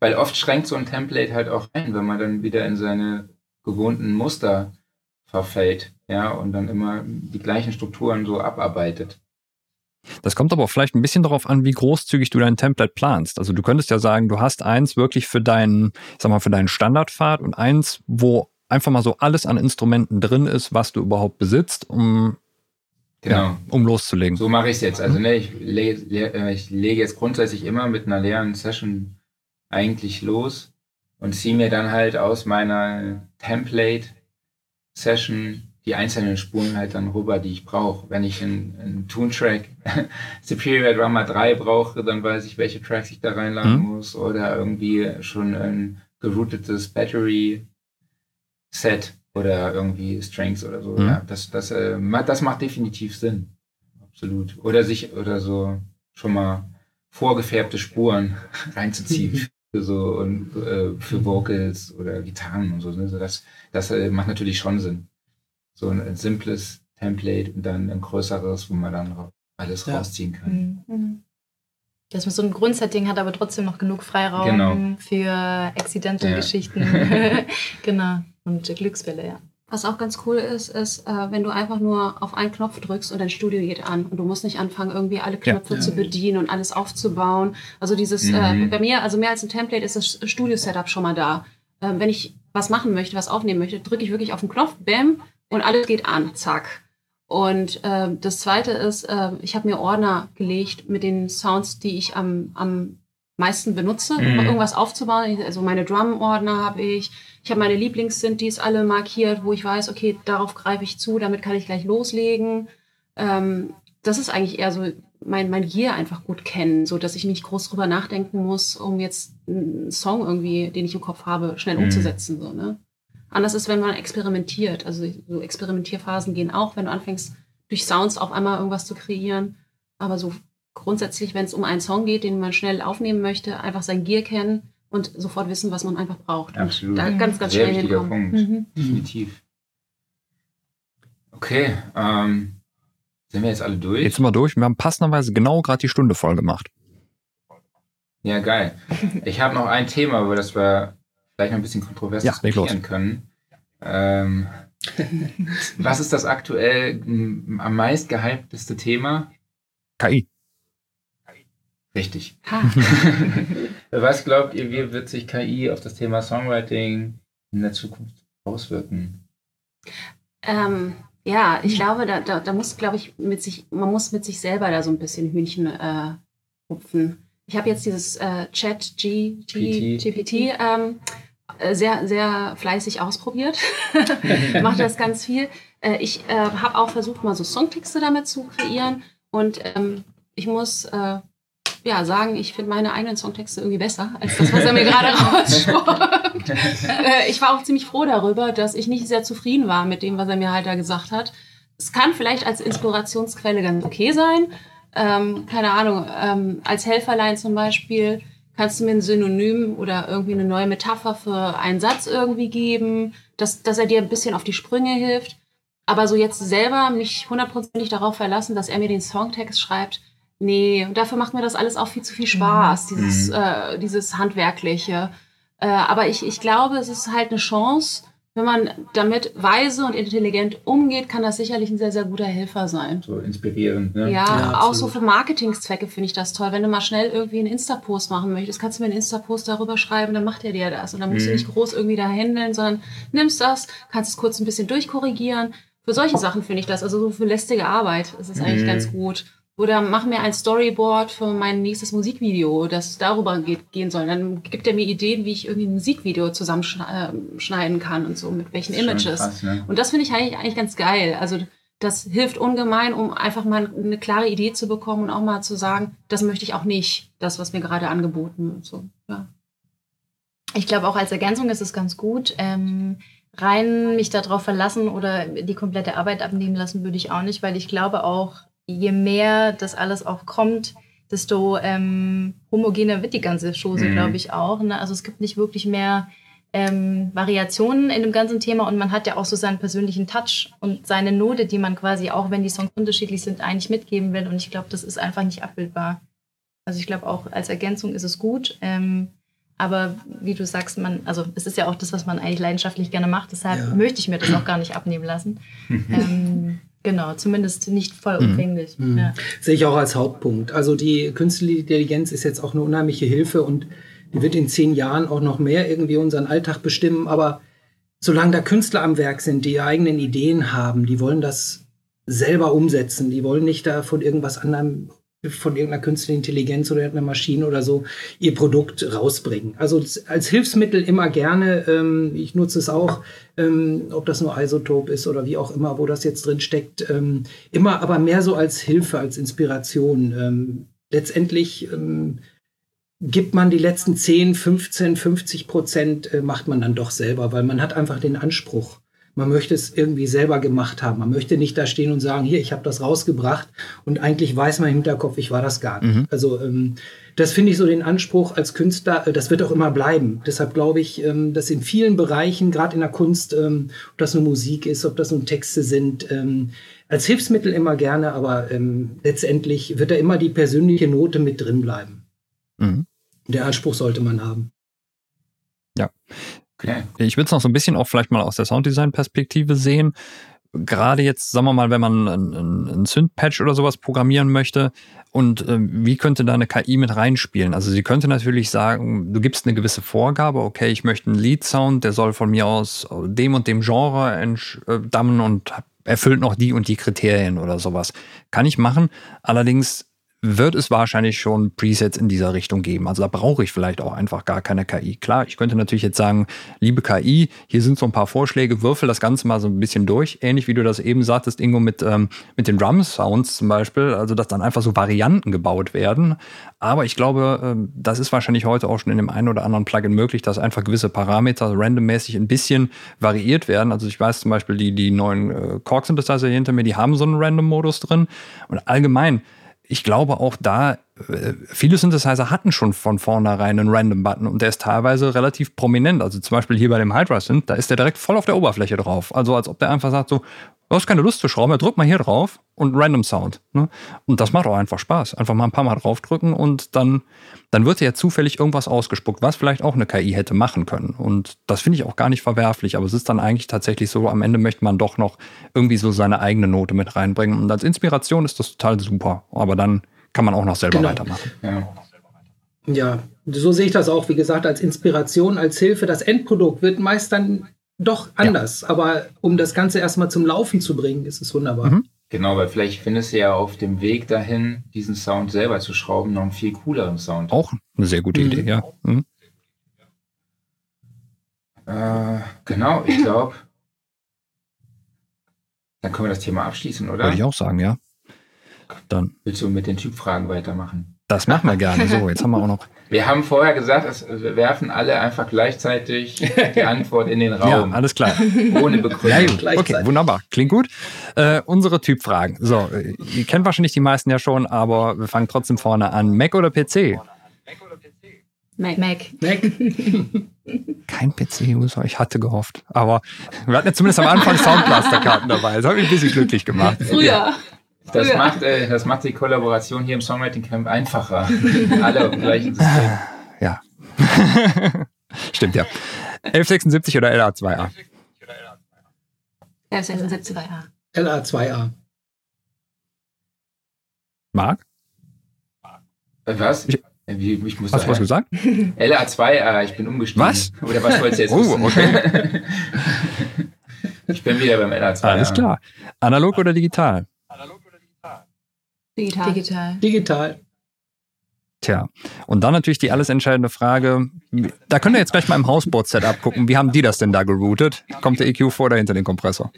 Weil oft schränkt so ein Template halt auch ein, wenn man dann wieder in seine gewohnten Muster verfällt, ja, und dann immer die gleichen Strukturen so abarbeitet. Das kommt aber vielleicht ein bisschen darauf an, wie großzügig du dein Template planst. Also du könntest ja sagen, du hast eins wirklich für deinen, ich sag mal, für deinen Standardpfad und eins, wo einfach mal so alles an Instrumenten drin ist, was du überhaupt besitzt, um, Genau. ja, um loszulegen. So mache ich es jetzt. Also ne, ich, lege, le, äh, ich lege jetzt grundsätzlich immer mit einer leeren Session eigentlich los und ziehe mir dann halt aus meiner Template-Session die einzelnen Spuren halt dann rüber, die ich brauche. Wenn ich einen, einen Toon-Track Superior Drummer 3 brauche, dann weiß ich, welche Tracks ich da reinladen mhm. muss oder irgendwie schon ein geroutetes Battery-Set oder irgendwie Strings oder so. Mhm. Ja, das, das, äh, das macht definitiv Sinn. Absolut. Oder sich, oder so schon mal vorgefärbte Spuren reinzuziehen. für so und äh, für Vocals oder Gitarren und so. Ne? Das, das äh, macht natürlich schon Sinn. So ein, ein, simples Template und dann ein größeres, wo man dann alles ja. rausziehen kann. Mhm. mhm. Dass man so ein Grundsetting hat, aber trotzdem noch genug Freiraum genau. für Accidental-Geschichten. Ja. genau. Und Glücksfälle, ja. Was auch ganz cool ist, ist, äh, wenn du einfach nur auf einen Knopf drückst und dein Studio geht an und du musst nicht anfangen, irgendwie alle Knöpfe ja. zu bedienen und alles aufzubauen. Also dieses, äh, mhm. äh, bei mir, also mehr als ein Template ist das Studio-Setup schon mal da. Äh, wenn ich was machen möchte, was aufnehmen möchte, drücke ich wirklich auf den Knopf, bam, und alles geht an, zack. Und äh, das zweite ist, äh, ich habe mir Ordner gelegt mit den Sounds, die ich am, am meisten benutze, um mhm. irgendwas aufzubauen. Also meine Drum-Ordner habe ich, ich habe meine Lieblings-Synthes alle markiert, wo ich weiß, okay, darauf greife ich zu, damit kann ich gleich loslegen. Ähm, das ist eigentlich eher so mein, mein Gear einfach gut kennen, so dass ich nicht groß drüber nachdenken muss, um jetzt einen Song irgendwie, den ich im Kopf habe, schnell mhm. umzusetzen. So, ne? Anders ist, wenn man experimentiert. Also so Experimentierphasen gehen auch, wenn du anfängst, durch Sounds auf einmal irgendwas zu kreieren. Aber so grundsätzlich, wenn es um einen Song geht, den man schnell aufnehmen möchte, einfach sein Gear kennen und sofort wissen, was man einfach braucht. Absolut. da ganz, ganz Sehr schnell wichtiger hinkommen. Punkt. Mhm. Definitiv. Okay, ähm, sind wir jetzt alle durch? Jetzt sind wir durch. Wir haben passenderweise genau gerade die Stunde voll gemacht. Ja, geil. Ich habe noch ein Thema, über das wir vielleicht noch ein bisschen kontrovers ja, diskutieren können. Ähm, was ist das aktuell am meist gehypteste Thema? KI. Richtig. Was glaubt ihr, wie wird sich KI auf das Thema Songwriting in der Zukunft auswirken? Ähm, ja, ich glaube, da, da, da muss, glaube ich, mit sich, man muss mit sich selber da so ein bisschen Hühnchen äh, rupfen. Ich habe jetzt dieses äh, Chat G, G, GPT ähm, äh, sehr, sehr fleißig ausprobiert. Mache das ganz viel. Äh, ich äh, habe auch versucht, mal so Songtexte damit zu kreieren. Und ähm, ich muss äh, ja, sagen, ich finde meine eigenen Songtexte irgendwie besser als das, was er mir gerade rausspuckt. äh, ich war auch ziemlich froh darüber, dass ich nicht sehr zufrieden war mit dem, was er mir halt da gesagt hat. Es kann vielleicht als Inspirationsquelle ganz okay sein. Ähm, keine Ahnung, ähm, als Helferlein zum Beispiel kannst du mir ein Synonym oder irgendwie eine neue Metapher für einen Satz irgendwie geben, dass, dass er dir ein bisschen auf die Sprünge hilft. Aber so jetzt selber mich hundertprozentig darauf verlassen, dass er mir den Songtext schreibt, Nee, und dafür macht mir das alles auch viel zu viel Spaß, mhm. dieses, mhm. äh, dieses Handwerkliche. Äh, aber ich, ich glaube, es ist halt eine Chance, wenn man damit weise und intelligent umgeht, kann das sicherlich ein sehr, sehr guter Helfer sein. So inspirierend, ne? Ja, ja auch so für Marketingzwecke finde ich das toll. Wenn du mal schnell irgendwie einen Insta-Post machen möchtest, kannst du mir einen Insta-Post darüber schreiben, dann macht er dir das. Und dann musst mhm. du nicht groß irgendwie da händeln, sondern nimmst das, kannst es kurz ein bisschen durchkorrigieren. Für solche Sachen finde ich das, also so für lästige Arbeit ist es mhm. eigentlich ganz gut. Oder mach mir ein Storyboard für mein nächstes Musikvideo, das darüber geht, gehen soll. Dann gibt er mir Ideen, wie ich irgendwie ein Musikvideo zusammenschneiden kann und so, mit welchen Images. Krass, ne? Und das finde ich eigentlich, eigentlich ganz geil. Also das hilft ungemein, um einfach mal eine klare Idee zu bekommen und auch mal zu sagen, das möchte ich auch nicht, das, was mir gerade angeboten wird. So, ja. Ich glaube, auch als Ergänzung ist es ganz gut. Ähm, rein mich darauf verlassen oder die komplette Arbeit abnehmen lassen würde ich auch nicht, weil ich glaube auch, je mehr das alles auch kommt, desto ähm, homogener wird die ganze Chose, mhm. glaube ich auch. Ne? Also es gibt nicht wirklich mehr ähm, Variationen in dem ganzen Thema und man hat ja auch so seinen persönlichen Touch und seine Note, die man quasi auch, wenn die Songs unterschiedlich sind, eigentlich mitgeben will. Und ich glaube, das ist einfach nicht abbildbar. Also ich glaube auch als Ergänzung ist es gut. Ähm, aber wie du sagst, man, also es ist ja auch das, was man eigentlich leidenschaftlich gerne macht. Deshalb ja. möchte ich mir das auch gar nicht abnehmen lassen. ähm, Genau, zumindest nicht vollumfänglich. Mhm. Ja. Sehe ich auch als Hauptpunkt. Also die künstliche Intelligenz ist jetzt auch eine unheimliche Hilfe und die wird in zehn Jahren auch noch mehr irgendwie unseren Alltag bestimmen. Aber solange da Künstler am Werk sind, die ihre eigenen Ideen haben, die wollen das selber umsetzen, die wollen nicht da von irgendwas anderem von irgendeiner künstlichen Intelligenz oder irgendeiner Maschine oder so ihr Produkt rausbringen. Also als Hilfsmittel immer gerne. Ähm, ich nutze es auch, ähm, ob das nur Isotop ist oder wie auch immer, wo das jetzt drin steckt. Ähm, immer aber mehr so als Hilfe, als Inspiration. Ähm, letztendlich ähm, gibt man die letzten 10, 15, 50 Prozent, äh, macht man dann doch selber, weil man hat einfach den Anspruch man möchte es irgendwie selber gemacht haben. Man möchte nicht da stehen und sagen, hier, ich habe das rausgebracht und eigentlich weiß man im Hinterkopf, ich war das gar nicht. Mhm. Also ähm, das finde ich so den Anspruch als Künstler, äh, das wird auch immer bleiben. Deshalb glaube ich, ähm, dass in vielen Bereichen, gerade in der Kunst, ähm, ob das nur Musik ist, ob das nur Texte sind, ähm, als Hilfsmittel immer gerne, aber letztendlich wird da immer die persönliche Note mit drin bleiben. Mhm. Der Anspruch sollte man haben. Ja. Okay. Ich würde es noch so ein bisschen auch vielleicht mal aus der Sounddesign-Perspektive sehen. Gerade jetzt, sagen wir mal, wenn man einen, einen Synth-Patch oder sowas programmieren möchte und äh, wie könnte da eine KI mit reinspielen? Also sie könnte natürlich sagen, du gibst eine gewisse Vorgabe, okay, ich möchte einen Lead-Sound, der soll von mir aus dem und dem Genre entstammen und erfüllt noch die und die Kriterien oder sowas. Kann ich machen. Allerdings wird es wahrscheinlich schon Presets in dieser Richtung geben. Also da brauche ich vielleicht auch einfach gar keine KI. Klar, ich könnte natürlich jetzt sagen, liebe KI, hier sind so ein paar Vorschläge, würfel das Ganze mal so ein bisschen durch. Ähnlich wie du das eben sagtest, Ingo, mit, ähm, mit den Drum-Sounds zum Beispiel. Also dass dann einfach so Varianten gebaut werden. Aber ich glaube, ähm, das ist wahrscheinlich heute auch schon in dem einen oder anderen Plugin möglich, dass einfach gewisse Parameter randommäßig ein bisschen variiert werden. Also ich weiß zum Beispiel, die, die neuen äh, Korg-Synthesizer hinter mir, die haben so einen Random-Modus drin. Und allgemein, ich glaube auch da, äh, viele Synthesizer hatten schon von vornherein einen Random-Button und der ist teilweise relativ prominent. Also zum Beispiel hier bei dem Hydra Synth, da ist der direkt voll auf der Oberfläche drauf. Also als ob der einfach sagt so, du hast keine Lust zu schrauben, ja, drück mal hier drauf und Random Sound. Ne? Und das macht auch einfach Spaß. Einfach mal ein paar Mal draufdrücken und dann, dann wird ja zufällig irgendwas ausgespuckt, was vielleicht auch eine KI hätte machen können. Und das finde ich auch gar nicht verwerflich, aber es ist dann eigentlich tatsächlich so, am Ende möchte man doch noch irgendwie so seine eigene Note mit reinbringen. Und als Inspiration ist das total super. Aber dann kann man auch noch selber genau. weitermachen. Ja. Ja, so sehe ich das auch. Wie gesagt, als Inspiration, als Hilfe. Das Endprodukt wird meist dann doch anders. Ja. Aber um das Ganze erstmal zum Laufen zu bringen, ist es wunderbar. Mhm. Genau, weil vielleicht findest du ja auf dem Weg dahin, diesen Sound selber zu schrauben, noch einen viel cooleren Sound. Auch eine sehr gute mhm. Idee, ja. Mhm. Äh, genau, ich glaube, dann können wir das Thema abschließen, oder? Würde ich auch sagen, ja. Dann. Willst du mit den Typfragen weitermachen? Das machen wir gerne. So, jetzt haben wir auch noch. Wir haben vorher gesagt, es, wir werfen alle einfach gleichzeitig die Antwort in den Raum. Ja, alles klar. Ohne Begründung. Ja, okay, wunderbar. Klingt gut. Äh, unsere Typfragen. So, ihr kennt wahrscheinlich die meisten ja schon, aber wir fangen trotzdem vorne an. Mac oder PC? Mac. Mac. Mac. Kein PC-User, ich hatte gehofft. Aber wir hatten ja zumindest am Anfang Soundblaster-Karten dabei. Das hat mich ein bisschen glücklich gemacht. Früher. Ja. Das, macht, äh, das macht die Kollaboration hier im Songwriting Camp einfacher. Alle auf dem gleichen System. Ja. Stimmt, ja. 1176 oder LA2A? 1176A. LA2A. Marc? Äh, was? Ich, äh, wie, ich muss Hast du was gesagt? LA2A, ich bin umgestiegen. Was? Oder was wolltest du jetzt oh, wissen? okay. ich bin wieder beim LA2A. Alles klar. Analog oder digital? Digital. Digital. Digital. Tja, und dann natürlich die alles entscheidende Frage, da könnt ihr jetzt gleich mal im Hausboard-Setup gucken, wie haben die das denn da geroutet? Kommt der EQ vor oder hinter den Kompressor?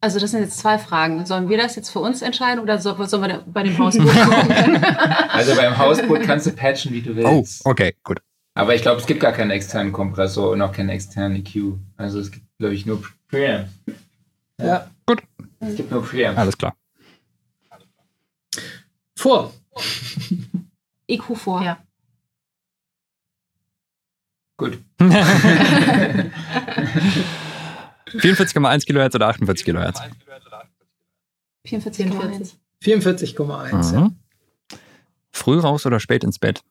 Also das sind jetzt zwei Fragen. Sollen wir das jetzt für uns entscheiden oder sollen wir bei dem Hausboot gucken? also beim Hausboot kannst du patchen, wie du willst. Oh, okay, gut. Aber ich glaube, es gibt gar keinen externen Kompressor und auch keinen externen EQ. Also es gibt, glaube ich, nur Preamp. Ja. Gut. Es gibt nur Preamp. Alles klar. Vor. IQ vor. Ja. Gut. 44,1 Kilohertz oder 48 Kilohertz? 44,1. 44,1. Mhm. Früh raus oder spät ins Bett?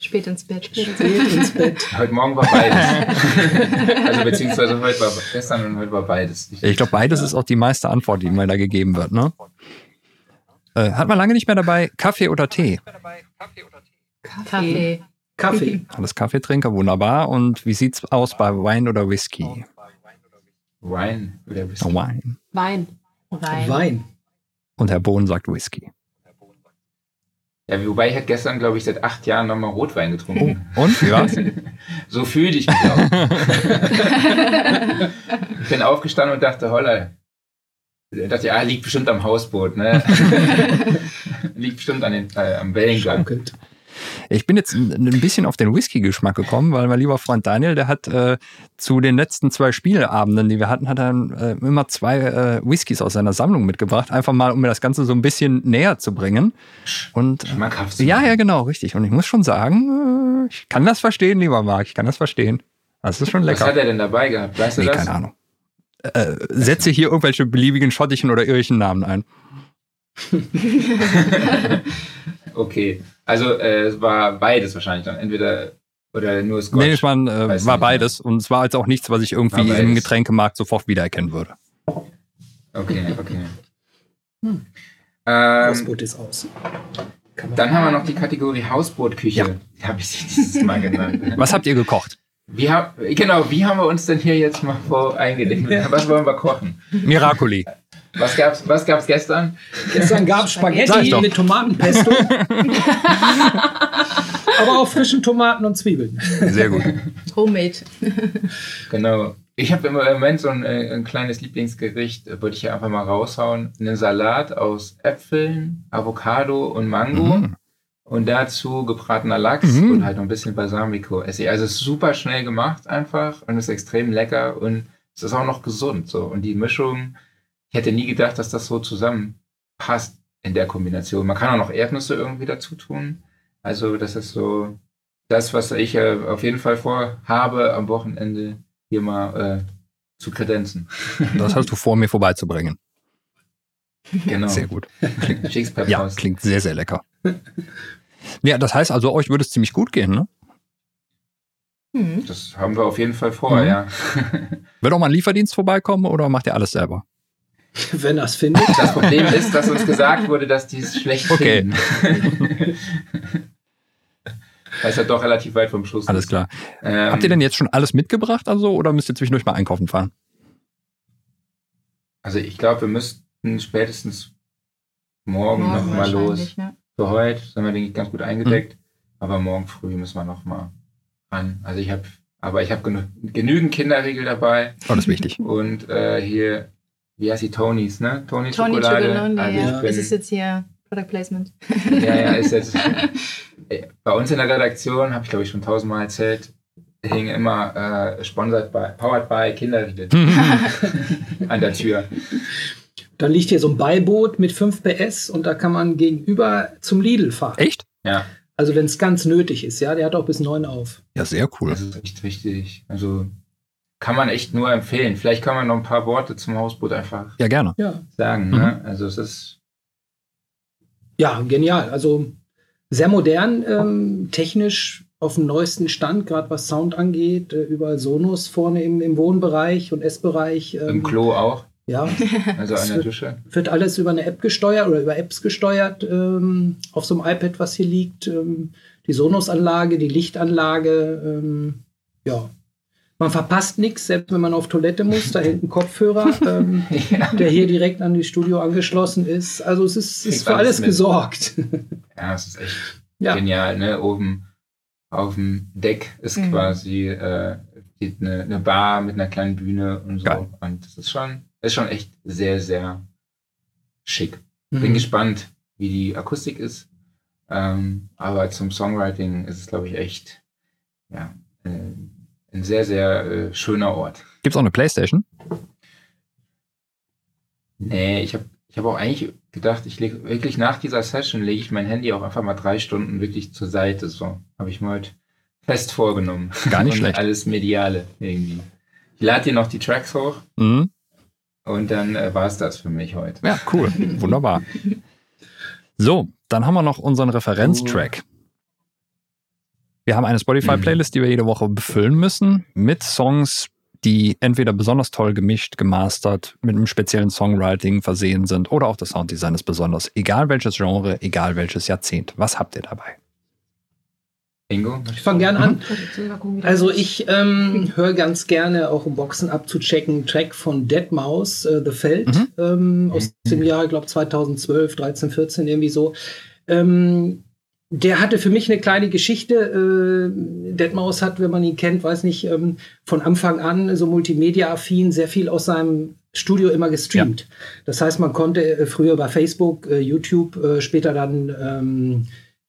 Spät ins Bett. Spät ins Bett. heute Morgen war beides. also beziehungsweise heute war gestern und heute war beides. Ich, ich glaube, beides ja. ist auch die meiste Antwort, die mir da gegeben wird. Ne? Äh, hat man lange nicht mehr dabei Kaffee oder Tee? Kaffee. Kaffee. Alles Kaffeetrinker, wunderbar. Und wie sieht's aus bei Wein oder Whisky? Wine oder Whisky? Wine. Wein. Wein. Wein. Und Herr Bohn sagt Whisky. Ja, wobei ich hatte gestern, glaube ich, seit acht Jahren nochmal Rotwein getrunken. Und, wie war's? So fühle ich mich auch. ich bin aufgestanden und dachte, holla. Ich dachte, ja, liegt bestimmt am Hausboot, ne? liegt bestimmt an den, äh, am Wellengang. Schaukelt. Ich bin jetzt ein bisschen auf den Whisky-Geschmack gekommen, weil mein lieber Freund Daniel, der hat äh, zu den letzten zwei Spielabenden, die wir hatten, hat er äh, immer zwei äh, Whiskys aus seiner Sammlung mitgebracht, einfach mal, um mir das Ganze so ein bisschen näher zu bringen. Und äh, Schmackhaft. ja, ja, genau, richtig. Und ich muss schon sagen, äh, ich kann das verstehen, lieber Marc, ich kann das verstehen. Das ist schon Was hat lecker. er denn dabei gehabt? Weißt du Nee, das? keine Ahnung. Äh, setze hier irgendwelche beliebigen schottischen oder irischen Namen ein. Okay. Also äh, es war beides wahrscheinlich dann. Entweder oder nur Scotch. Nee, es war, äh, war nicht, beides. Und es war jetzt auch nichts, was ich irgendwie im Getränkemarkt sofort wiedererkennen würde. Okay, okay. Hm. Ähm, Hausboot ist aus. Dann haben wir noch die Kategorie Hausbootküche. Ja. Habe ich dieses Mal genannt. Was habt ihr gekocht? Wie hab, genau, wie haben wir uns denn hier jetzt mal vor eingelegt? Ja. Was wollen wir kochen? Miracoli. Was gab's, was gab's gestern? Gestern gab es Spaghetti. Mit Tomatenpesto. Aber auch frischen Tomaten und Zwiebeln. Sehr gut. Homemade. Genau. Ich habe im Moment so ein, äh, ein kleines Lieblingsgericht, äh, wollte ich hier einfach mal raushauen. Einen Salat aus Äpfeln, Avocado und Mango. Mhm. Und dazu gebratener Lachs Mhm. und halt noch ein bisschen Balsamico. Essig. Also es ist super schnell gemacht einfach und ist extrem lecker und es ist auch noch gesund. So. Und die Mischung, ich hätte nie gedacht, dass das so zusammenpasst in der Kombination. Man kann auch noch Erdnüsse irgendwie dazu tun. Also das ist so das, was ich äh, auf jeden Fall vorhabe, am Wochenende hier mal äh, zu kredenzen. Das hast du vor, mir vorbeizubringen. Genau. Sehr gut. Per Ja, klingt sehr, sehr lecker. Ja, das heißt also, euch würde es ziemlich gut gehen, ne? Hm. Das haben wir auf jeden Fall vor, Mhm. ja. Wird auch mal ein Lieferdienst vorbeikommen oder macht ihr alles selber? Wenn er es findet. Das Problem ist, dass uns gesagt wurde, dass die es schlecht Okay. finden. Das ist ja doch relativ weit vom Schluss. Alles klar. Ähm, Habt ihr denn jetzt schon alles mitgebracht also oder müsst ihr zwischendurch mal einkaufen fahren? Also ich glaube, wir müssten spätestens morgen, Morgen noch mal los. ne? Für heute sind wir, denke ich, ganz gut eingedeckt. Mhm. Aber morgen früh müssen wir noch mal ran. Also ich habe, aber ich habe genü genügend Kinderriegel dabei. Oh, das ist wichtig. Und äh, hier, wie heißt die Tonys, ne? Tony, Tony Schokolade. Chocolonely, also ja. bin, Ist es jetzt hier Product Placement? Ja, ja, ist jetzt. Bei uns in der Redaktion, habe ich glaube ich schon tausendmal erzählt, hing immer äh, sponsored by, powered by Kinderriegel an der Tür. Dann liegt hier so ein Beiboot mit 5 PS und da kann man gegenüber zum Lidl fahren. Echt? Ja, Also wenn es ganz nötig ist, ja, der hat auch bis 9 auf. Ja, sehr cool. das ist echt wichtig. Also kann man echt nur empfehlen. Vielleicht kann man noch ein paar Worte zum Hausboot einfach Ja, gerne. Ja. sagen. Ne? Also es ist Ja, genial. Also sehr modern, ähm, technisch auf dem neuesten Stand, gerade was Sound angeht, äh, überall Sonos vorne im, im Wohnbereich und Essbereich. Ähm, im Klo auch, Ja, also an der wird- Dusche. wird alles über eine App gesteuert oder über Apps gesteuert ähm, auf so einem iPad, was hier liegt. Ähm, die Sonos-Anlage, die Lichtanlage, ähm, ja. Man verpasst nichts, selbst wenn man auf Toilette muss. Da hinten Kopfhörer, ähm, Ja. der hier direkt an die Studio angeschlossen ist. Also es ist, ist für alles alles mit. gesorgt. ja, es ist echt ja. genial, ne? Oben auf dem Deck ist Mhm. quasi äh, eine, eine Bar mit einer kleinen Bühne und so. Geil. Und das ist schon, ist schon echt sehr, sehr schick. Bin Mhm. gespannt, wie die Akustik ist. Ähm, aber zum Songwriting ist es, glaube ich, echt ja, äh, ein sehr, sehr äh, schöner Ort. Gibt's auch eine Playstation? Nee, ich habe ich hab auch eigentlich gedacht, ich lege wirklich nach dieser Session lege ich mein Handy auch einfach mal drei Stunden wirklich zur Seite. So habe ich mir heute fest vorgenommen. Gar nicht schlecht. Alles Mediale irgendwie. Ich lade dir noch die Tracks hoch Mhm. Und dann äh, war es das für mich heute. Ja, cool. Wunderbar. So, dann haben wir noch unseren Referenztrack. Wir haben eine Spotify-Playlist, die wir jede Woche befüllen müssen mit Songs, die entweder besonders toll gemischt, gemastert, mit einem speziellen Songwriting versehen sind oder auch das Sounddesign ist besonders. Egal welches Genre, egal welches Jahrzehnt. Was habt ihr dabei? Ingo? Ich fange gerne an. Also ich ähm, höre ganz gerne, auch um Boxen abzuchecken, Track von Deadmaus, äh, The Feld, mhm. ähm, aus mhm. dem Jahr, ich glaube 2012, 13, 14, irgendwie so. Ähm, der hatte für mich eine kleine Geschichte. Äh, Deadmaus hat, wenn man ihn kennt, weiß nicht, ähm, von Anfang an so multimedia-affin sehr viel aus seinem Studio immer gestreamt. Ja. Das heißt, man konnte äh, früher bei Facebook, äh, YouTube, äh, später dann ähm,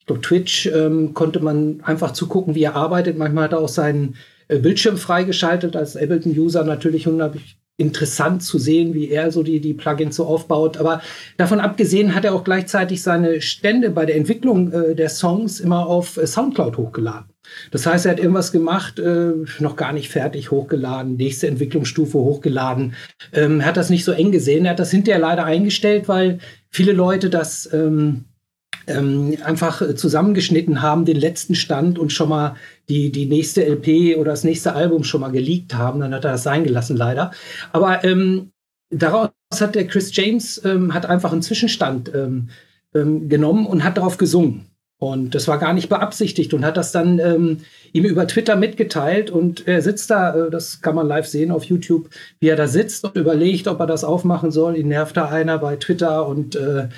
glaube, Twitch ähm, konnte man einfach zugucken, wie er arbeitet. Manchmal hat er auch seinen äh, Bildschirm freigeschaltet als Ableton-User. Natürlich unglaublich interessant zu sehen, wie er so die, die Plugins so aufbaut. Aber davon abgesehen hat er auch gleichzeitig seine Stände bei der Entwicklung äh, der Songs immer auf äh, Soundcloud hochgeladen. Das heißt, er hat irgendwas gemacht, äh, noch gar nicht fertig hochgeladen, nächste Entwicklungsstufe hochgeladen. Ähm, hat das nicht so eng gesehen. Er hat das hinterher leider eingestellt, weil viele Leute das ähm, ähm, einfach äh, zusammengeschnitten haben, den letzten Stand und schon mal die, die nächste LP oder das nächste Album schon mal geleakt haben. Dann hat er das sein gelassen, leider. Aber ähm, daraus hat der Chris James ähm, hat einfach einen Zwischenstand ähm, ähm, genommen und hat darauf gesungen. Und das war gar nicht beabsichtigt und hat das dann ähm, ihm über Twitter mitgeteilt. Und er sitzt da, äh, das kann man live sehen auf YouTube, wie er da sitzt und überlegt, ob er das aufmachen soll. Ihn nervt da einer bei Twitter und äh,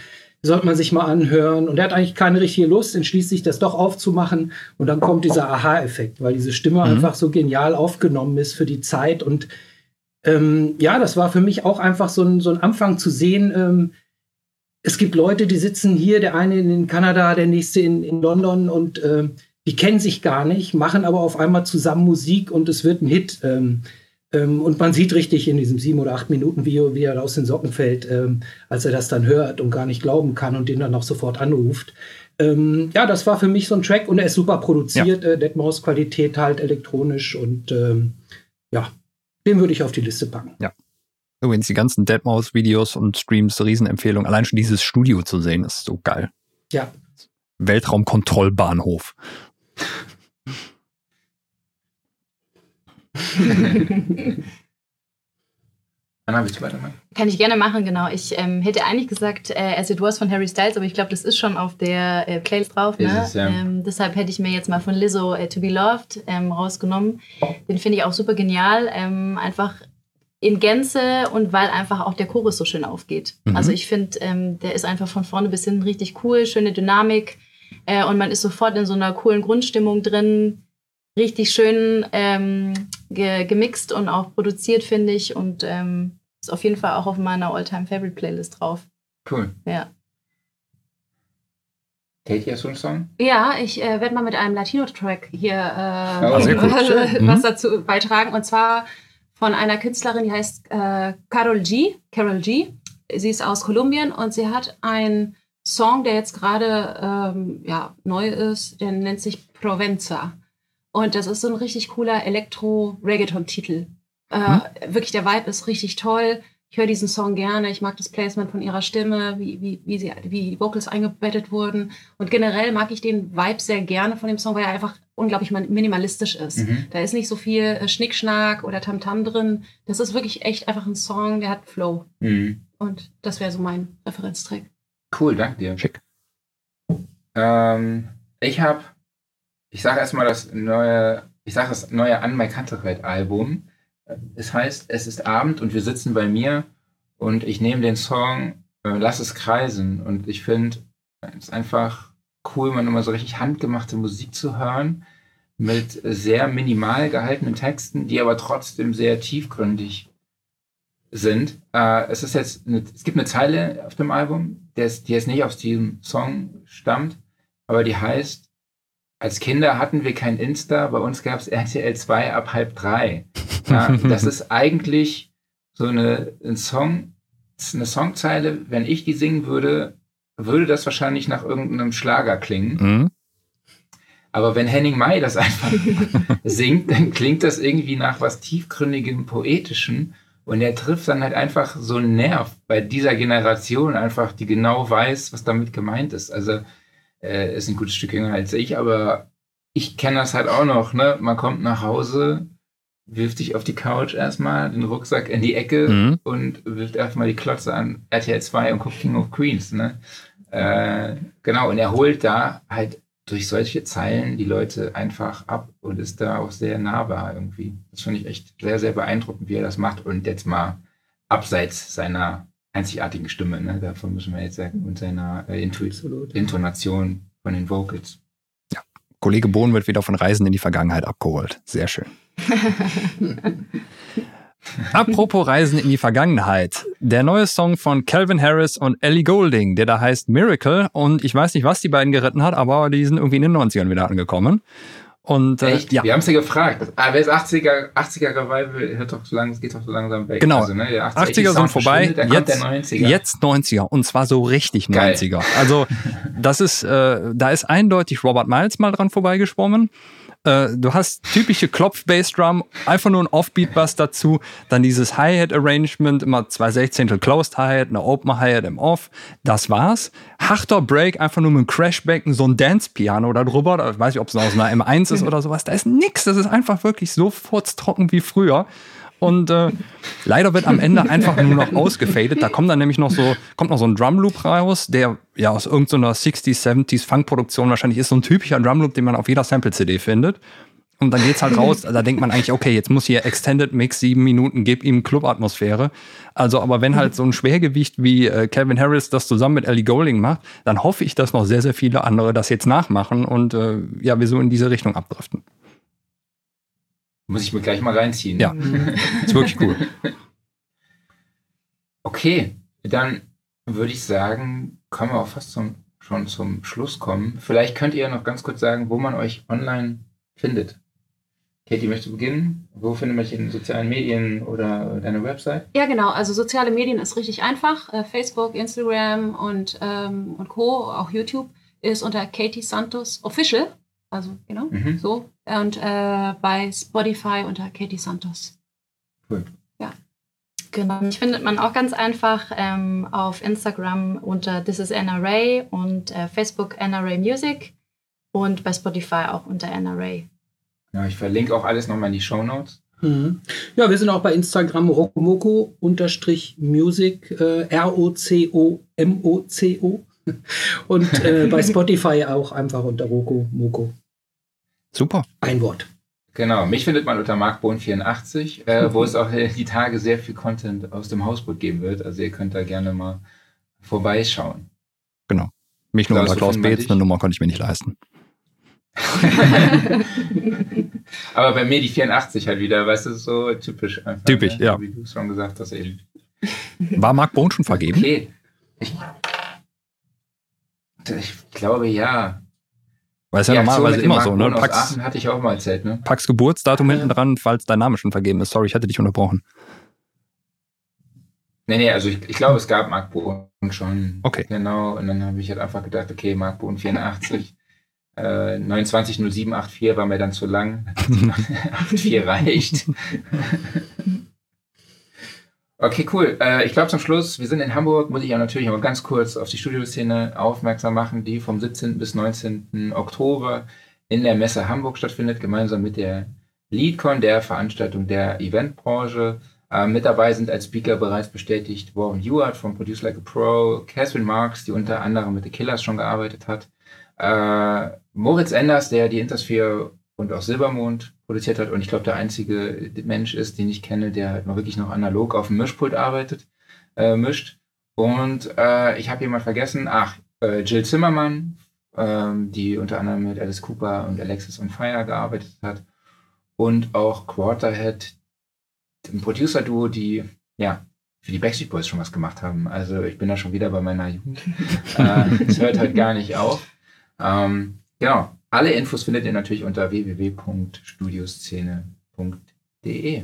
sollte man sich mal anhören. Und er hat eigentlich keine richtige Lust, entschließt sich das doch aufzumachen. Und dann kommt dieser Aha-Effekt, weil diese Stimme mhm. einfach so genial aufgenommen ist für die Zeit. Und ähm, ja, das war für mich auch einfach so ein, so ein Anfang zu sehen. Ähm, es gibt Leute, die sitzen hier, der eine in Kanada, der nächste in, in London und äh, die kennen sich gar nicht, machen aber auf einmal zusammen Musik und es wird ein Hit. Ähm, und man sieht richtig in diesem sieben oder acht Minuten Video, wie er aus den Socken fällt, ähm, als er das dann hört und gar nicht glauben kann und den dann auch sofort anruft. Ähm, ja, das war für mich so ein Track und er ist super produziert, ja. äh, Deadmaus Qualität halt elektronisch und ähm, ja, den würde ich auf die Liste packen. Ja. Übrigens, die ganzen Deadmaus-Videos und Streams, Riesenempfehlung. Allein schon dieses Studio zu sehen, ist so geil. Ja. Weltraumkontrollbahnhof. Anna, willst du weitermachen? Kann ich gerne machen, genau. Ich ähm, hätte eigentlich gesagt, äh, As It Was von Harry Styles, aber ich glaube, das ist schon auf der äh, Playlist drauf. Ne? Es, ja. ähm, deshalb hätte ich mir jetzt mal von Lizzo äh, To Be Loved ähm, rausgenommen. Den finde ich auch super genial. Ähm, einfach in Gänze und weil einfach auch der Chorus so schön aufgeht. Mhm. Also ich finde, ähm, der ist einfach von vorne bis hinten richtig cool, schöne Dynamik äh, und man ist sofort in so einer coolen Grundstimmung drin richtig schön ähm, ge gemixt und auch produziert, finde ich. Und ähm, ist auf jeden Fall auch auf meiner All-Time-Favorite-Playlist drauf. Cool. Ja. Katie, hast du einen Song? Ja, ich äh, werde mal mit einem Latino-Track hier äh, oh, was mhm. dazu beitragen. Und zwar von einer Künstlerin, die heißt äh, Carol G. Carol G. Sie ist aus Kolumbien und sie hat einen Song, der jetzt gerade ähm, ja, neu ist, der nennt sich Provenza. Und das ist so ein richtig cooler Elektro-Reggaeton-Titel. Äh, hm? Wirklich, der Vibe ist richtig toll. Ich höre diesen Song gerne. Ich mag das Placement von ihrer Stimme, wie, wie, wie, sie, wie die Vocals eingebettet wurden. Und generell mag ich den Vibe sehr gerne von dem Song, weil er einfach unglaublich minimalistisch ist. Mhm. Da ist nicht so viel äh, Schnickschnack oder Tamtam drin. Das ist wirklich echt einfach ein Song, der hat Flow. Mhm. Und das wäre so mein Referenztrack. Cool, danke dir. Schick. Ähm, ich habe ich sage erstmal das neue, ich sage das neue An My Kantereit Album. Es heißt, es ist Abend und wir sitzen bei mir und ich nehme den Song äh, Lass es kreisen und ich finde es ist einfach cool, mal nochmal so richtig handgemachte Musik zu hören mit sehr minimal gehaltenen Texten, die aber trotzdem sehr tiefgründig sind. Äh, es ist jetzt, eine, es gibt eine Zeile auf dem Album, die jetzt nicht aus diesem Song stammt, aber die heißt als Kinder hatten wir kein Insta, bei uns gab es RTL 2 ab halb drei. Ja, das ist eigentlich so eine, ein Song, eine Songzeile, wenn ich die singen würde, würde das wahrscheinlich nach irgendeinem Schlager klingen. Mhm. Aber wenn Henning May das einfach singt, dann klingt das irgendwie nach was tiefgründigem, poetischen. Und er trifft dann halt einfach so einen Nerv bei dieser Generation einfach, die genau weiß, was damit gemeint ist. Also äh, ist ein gutes Stück jünger als ich, aber ich kenne das halt auch noch, ne? Man kommt nach Hause, wirft sich auf die Couch erstmal, den Rucksack in die Ecke mhm. und wirft erstmal die Klotze an RTL 2 und guckt King of Queens, ne? Äh, genau, und er holt da halt durch solche Zeilen die Leute einfach ab und ist da auch sehr nahbar irgendwie. Das finde ich echt sehr, sehr beeindruckend, wie er das macht. Und jetzt mal abseits seiner einzigartigen Stimme, ne? davon müssen wir jetzt sagen, und seiner äh, Intu Absolut. Intonation von den Vocals. Kollege Bohn wird wieder von Reisen in die Vergangenheit abgeholt. Sehr schön. Apropos Reisen in die Vergangenheit. Der neue Song von Calvin Harris und Ellie Goulding, der da heißt Miracle. Und ich weiß nicht, was die beiden geritten hat, aber die sind irgendwie in den 90ern wieder angekommen. Und äh, Echt? ja, Wir haben es ja gefragt. Aber das 80er, 80er Revival hört doch so lang, geht doch so langsam weg. Genau. Also, ne, der 80er 80er sind vorbei, jetzt, kommt der 90er. jetzt 90er und zwar so richtig Geil. 90er. Also das ist, äh, da ist eindeutig Robert Miles mal dran vorbeigeschwommen. Äh, du hast typische Klopf-Bass-Drum, einfach nur ein Offbeat-Bass dazu, dann dieses Hi-Hat-Arrangement, immer zwei Sechzehntel Closed Hi-Hat, eine Open Hi-Hat im Off, das war's. Harter Break, einfach nur mit einem Crashbacken, so ein Dance-Piano da drüber, da weiß ich, ob es aus einer M1 ist oder sowas, da ist nix, das ist einfach wirklich so furztrocken wie früher. Und äh, leider wird am Ende einfach nur noch ausgefadet. Da kommt dann nämlich noch so, kommt noch so ein Drumloop raus, der ja aus irgendeiner 60s, 70s Funk-Produktion wahrscheinlich ist so ein typischer Drumloop, den man auf jeder Sample-CD findet. Und dann geht's halt raus, da denkt man eigentlich, okay, jetzt muss hier Extended Mix sieben Minuten, gib ihm Club-Atmosphäre. Also, aber wenn halt so ein Schwergewicht wie äh, Calvin Harris das zusammen mit Ellie Goulding macht, dann hoffe ich, dass noch sehr, sehr viele andere das jetzt nachmachen und äh, ja, wir so in diese Richtung abdriften. Muss ich mir gleich mal reinziehen. Ja. Ist wirklich cool. Okay, dann würde ich sagen, können wir auch fast zum, schon zum Schluss kommen. Vielleicht könnt ihr noch ganz kurz sagen, wo man euch online findet. Katie, möchtest du beginnen? Wo findet man dich in sozialen Medien oder deine Website? Ja, genau. Also soziale Medien ist richtig einfach. Äh, Facebook, Instagram und, ähm, und Co., auch YouTube, ist unter Katie Santos Official. Also, genau, Mhm. so. Und äh, bei Spotify unter Katie Santos. Cool. Genau, mich findet man auch ganz einfach ähm, auf Instagram unter This is NRA und äh, Facebook NRA Music und bei Spotify auch unter NRA. Ja, ich verlinke auch alles nochmal in die Show Notes. Mhm. Ja, wir sind auch bei Instagram rokomoko unterstrich music, äh, R-O-C-O-M-O-C-O. Und äh, bei Spotify auch einfach unter Rokomoko. Super. Ein Wort. Genau, mich findet man unter markbohn84, äh, wo es auch die Tage sehr viel Content aus dem Hausboot geben wird. Also ihr könnt da gerne mal vorbeischauen. Mich nur unter Klaus Beetz, eine Nummer konnte ich mir nicht leisten. Aber bei mir die 84 halt wieder, weißt du, so typisch einfach. Typisch, ne? ja. Wie du es schon gesagt hast eben. War Marc Bohn schon vergeben? Okay. Ich, ich glaube ja. Weil es ja, normalerweise immer so, ne? Packst, Aachen hatte ich auch mal erzählt, ne? packst Geburtsdatum hinten dran, falls dein Name schon vergeben ist. Sorry, ich hatte dich unterbrochen. Nee, nee, also ich, ich glaube, es gab Mark Bohn schon. Okay. Genau, und dann habe ich halt einfach gedacht, okay, Mark Bohn 84. Äh, 290784 war mir dann zu lang. 84 reicht. Okay, cool. Äh, ich glaube zum Schluss, wir sind in Hamburg, muss ich ja natürlich aber ganz kurz auf die Studioszene aufmerksam machen, die vom 17. bis 19. Oktober in der Messe Hamburg stattfindet, gemeinsam mit der LeadCon, der Veranstaltung der Eventbranche. Äh, mit dabei sind als Speaker bereits bestätigt Warren Ewart von Produce Like a Pro, Catherine Marks, die unter anderem mit The Killers schon gearbeitet hat, äh, Moritz Enders, der die Intersphere und auch Silbermond produziert hat und ich glaube der einzige Mensch ist, den ich kenne, der halt noch wirklich noch analog auf dem Mischpult arbeitet, äh, mischt. Und äh, ich habe jemand vergessen, ach, äh, Jill Zimmermann, ähm, die unter anderem mit Alice Cooper und Alexis on Fire gearbeitet hat. Und auch Quarterhead, ein Producer-Duo, die ja für die Backstreet Boys schon was gemacht haben. Also ich bin da schon wieder bei meiner Jugend. äh, Es hört halt gar nicht auf. Ähm, genau. Alle Infos findet ihr natürlich unter www.studioszene.de.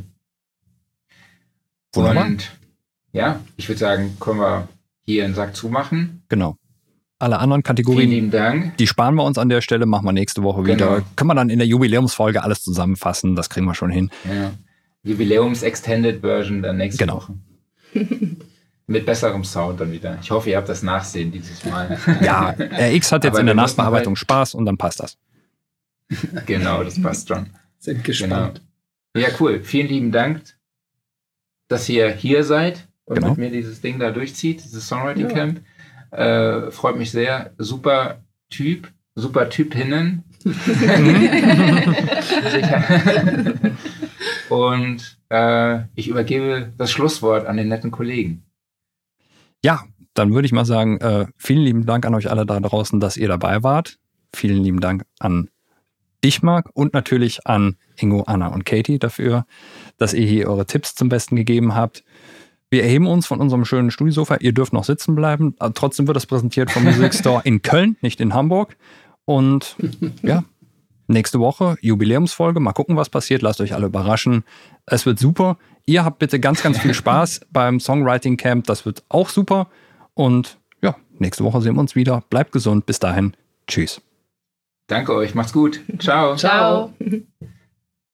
Wunderbar. Und ja, ich würde sagen, können wir hier einen Sack zumachen. Genau. Alle anderen Kategorien, die sparen wir uns an der Stelle, machen wir nächste Woche wieder. Genau. Können wir dann in der Jubiläumsfolge alles zusammenfassen, das kriegen wir schon hin. Ja. Jubiläums-Extended-Version dann nächste Genau. Woche. Mit besserem Sound dann wieder. Ich hoffe, ihr habt das Nachsehen dieses Mal. Ja, RX hat jetzt Aber in der Nachbearbeitung halt- Spaß und dann passt das. genau, das passt schon. Sind gespannt. Ja, cool. Vielen lieben Dank, dass ihr hier seid und Genau. mit mir dieses Ding da durchzieht, dieses Songwriting Ja. Camp. Äh, freut mich sehr. Super Typ super Typinnen. Und äh, ich übergebe das Schlusswort an den netten Kollegen. Ja, dann würde ich mal sagen, äh, vielen lieben Dank an euch alle da draußen, dass ihr dabei wart. Vielen lieben Dank an dich, Marc, und natürlich an Ingo, Anna und Katie dafür, dass ihr hier eure Tipps zum Besten gegeben habt. Wir erheben uns von unserem schönen Studiosofa. Ihr dürft noch sitzen bleiben. Trotzdem wird das präsentiert vom Music Store in Köln, nicht in Hamburg. Und ja, nächste Woche Jubiläumsfolge. Mal gucken, was passiert. Lasst euch alle überraschen. Es wird super. Ihr habt bitte ganz, ganz viel Spaß beim Songwriting Camp. Das wird auch super. Und ja, nächste Woche sehen wir uns wieder. Bleibt gesund. Bis dahin. Tschüss. Danke euch. Macht's gut. Ciao. Ciao.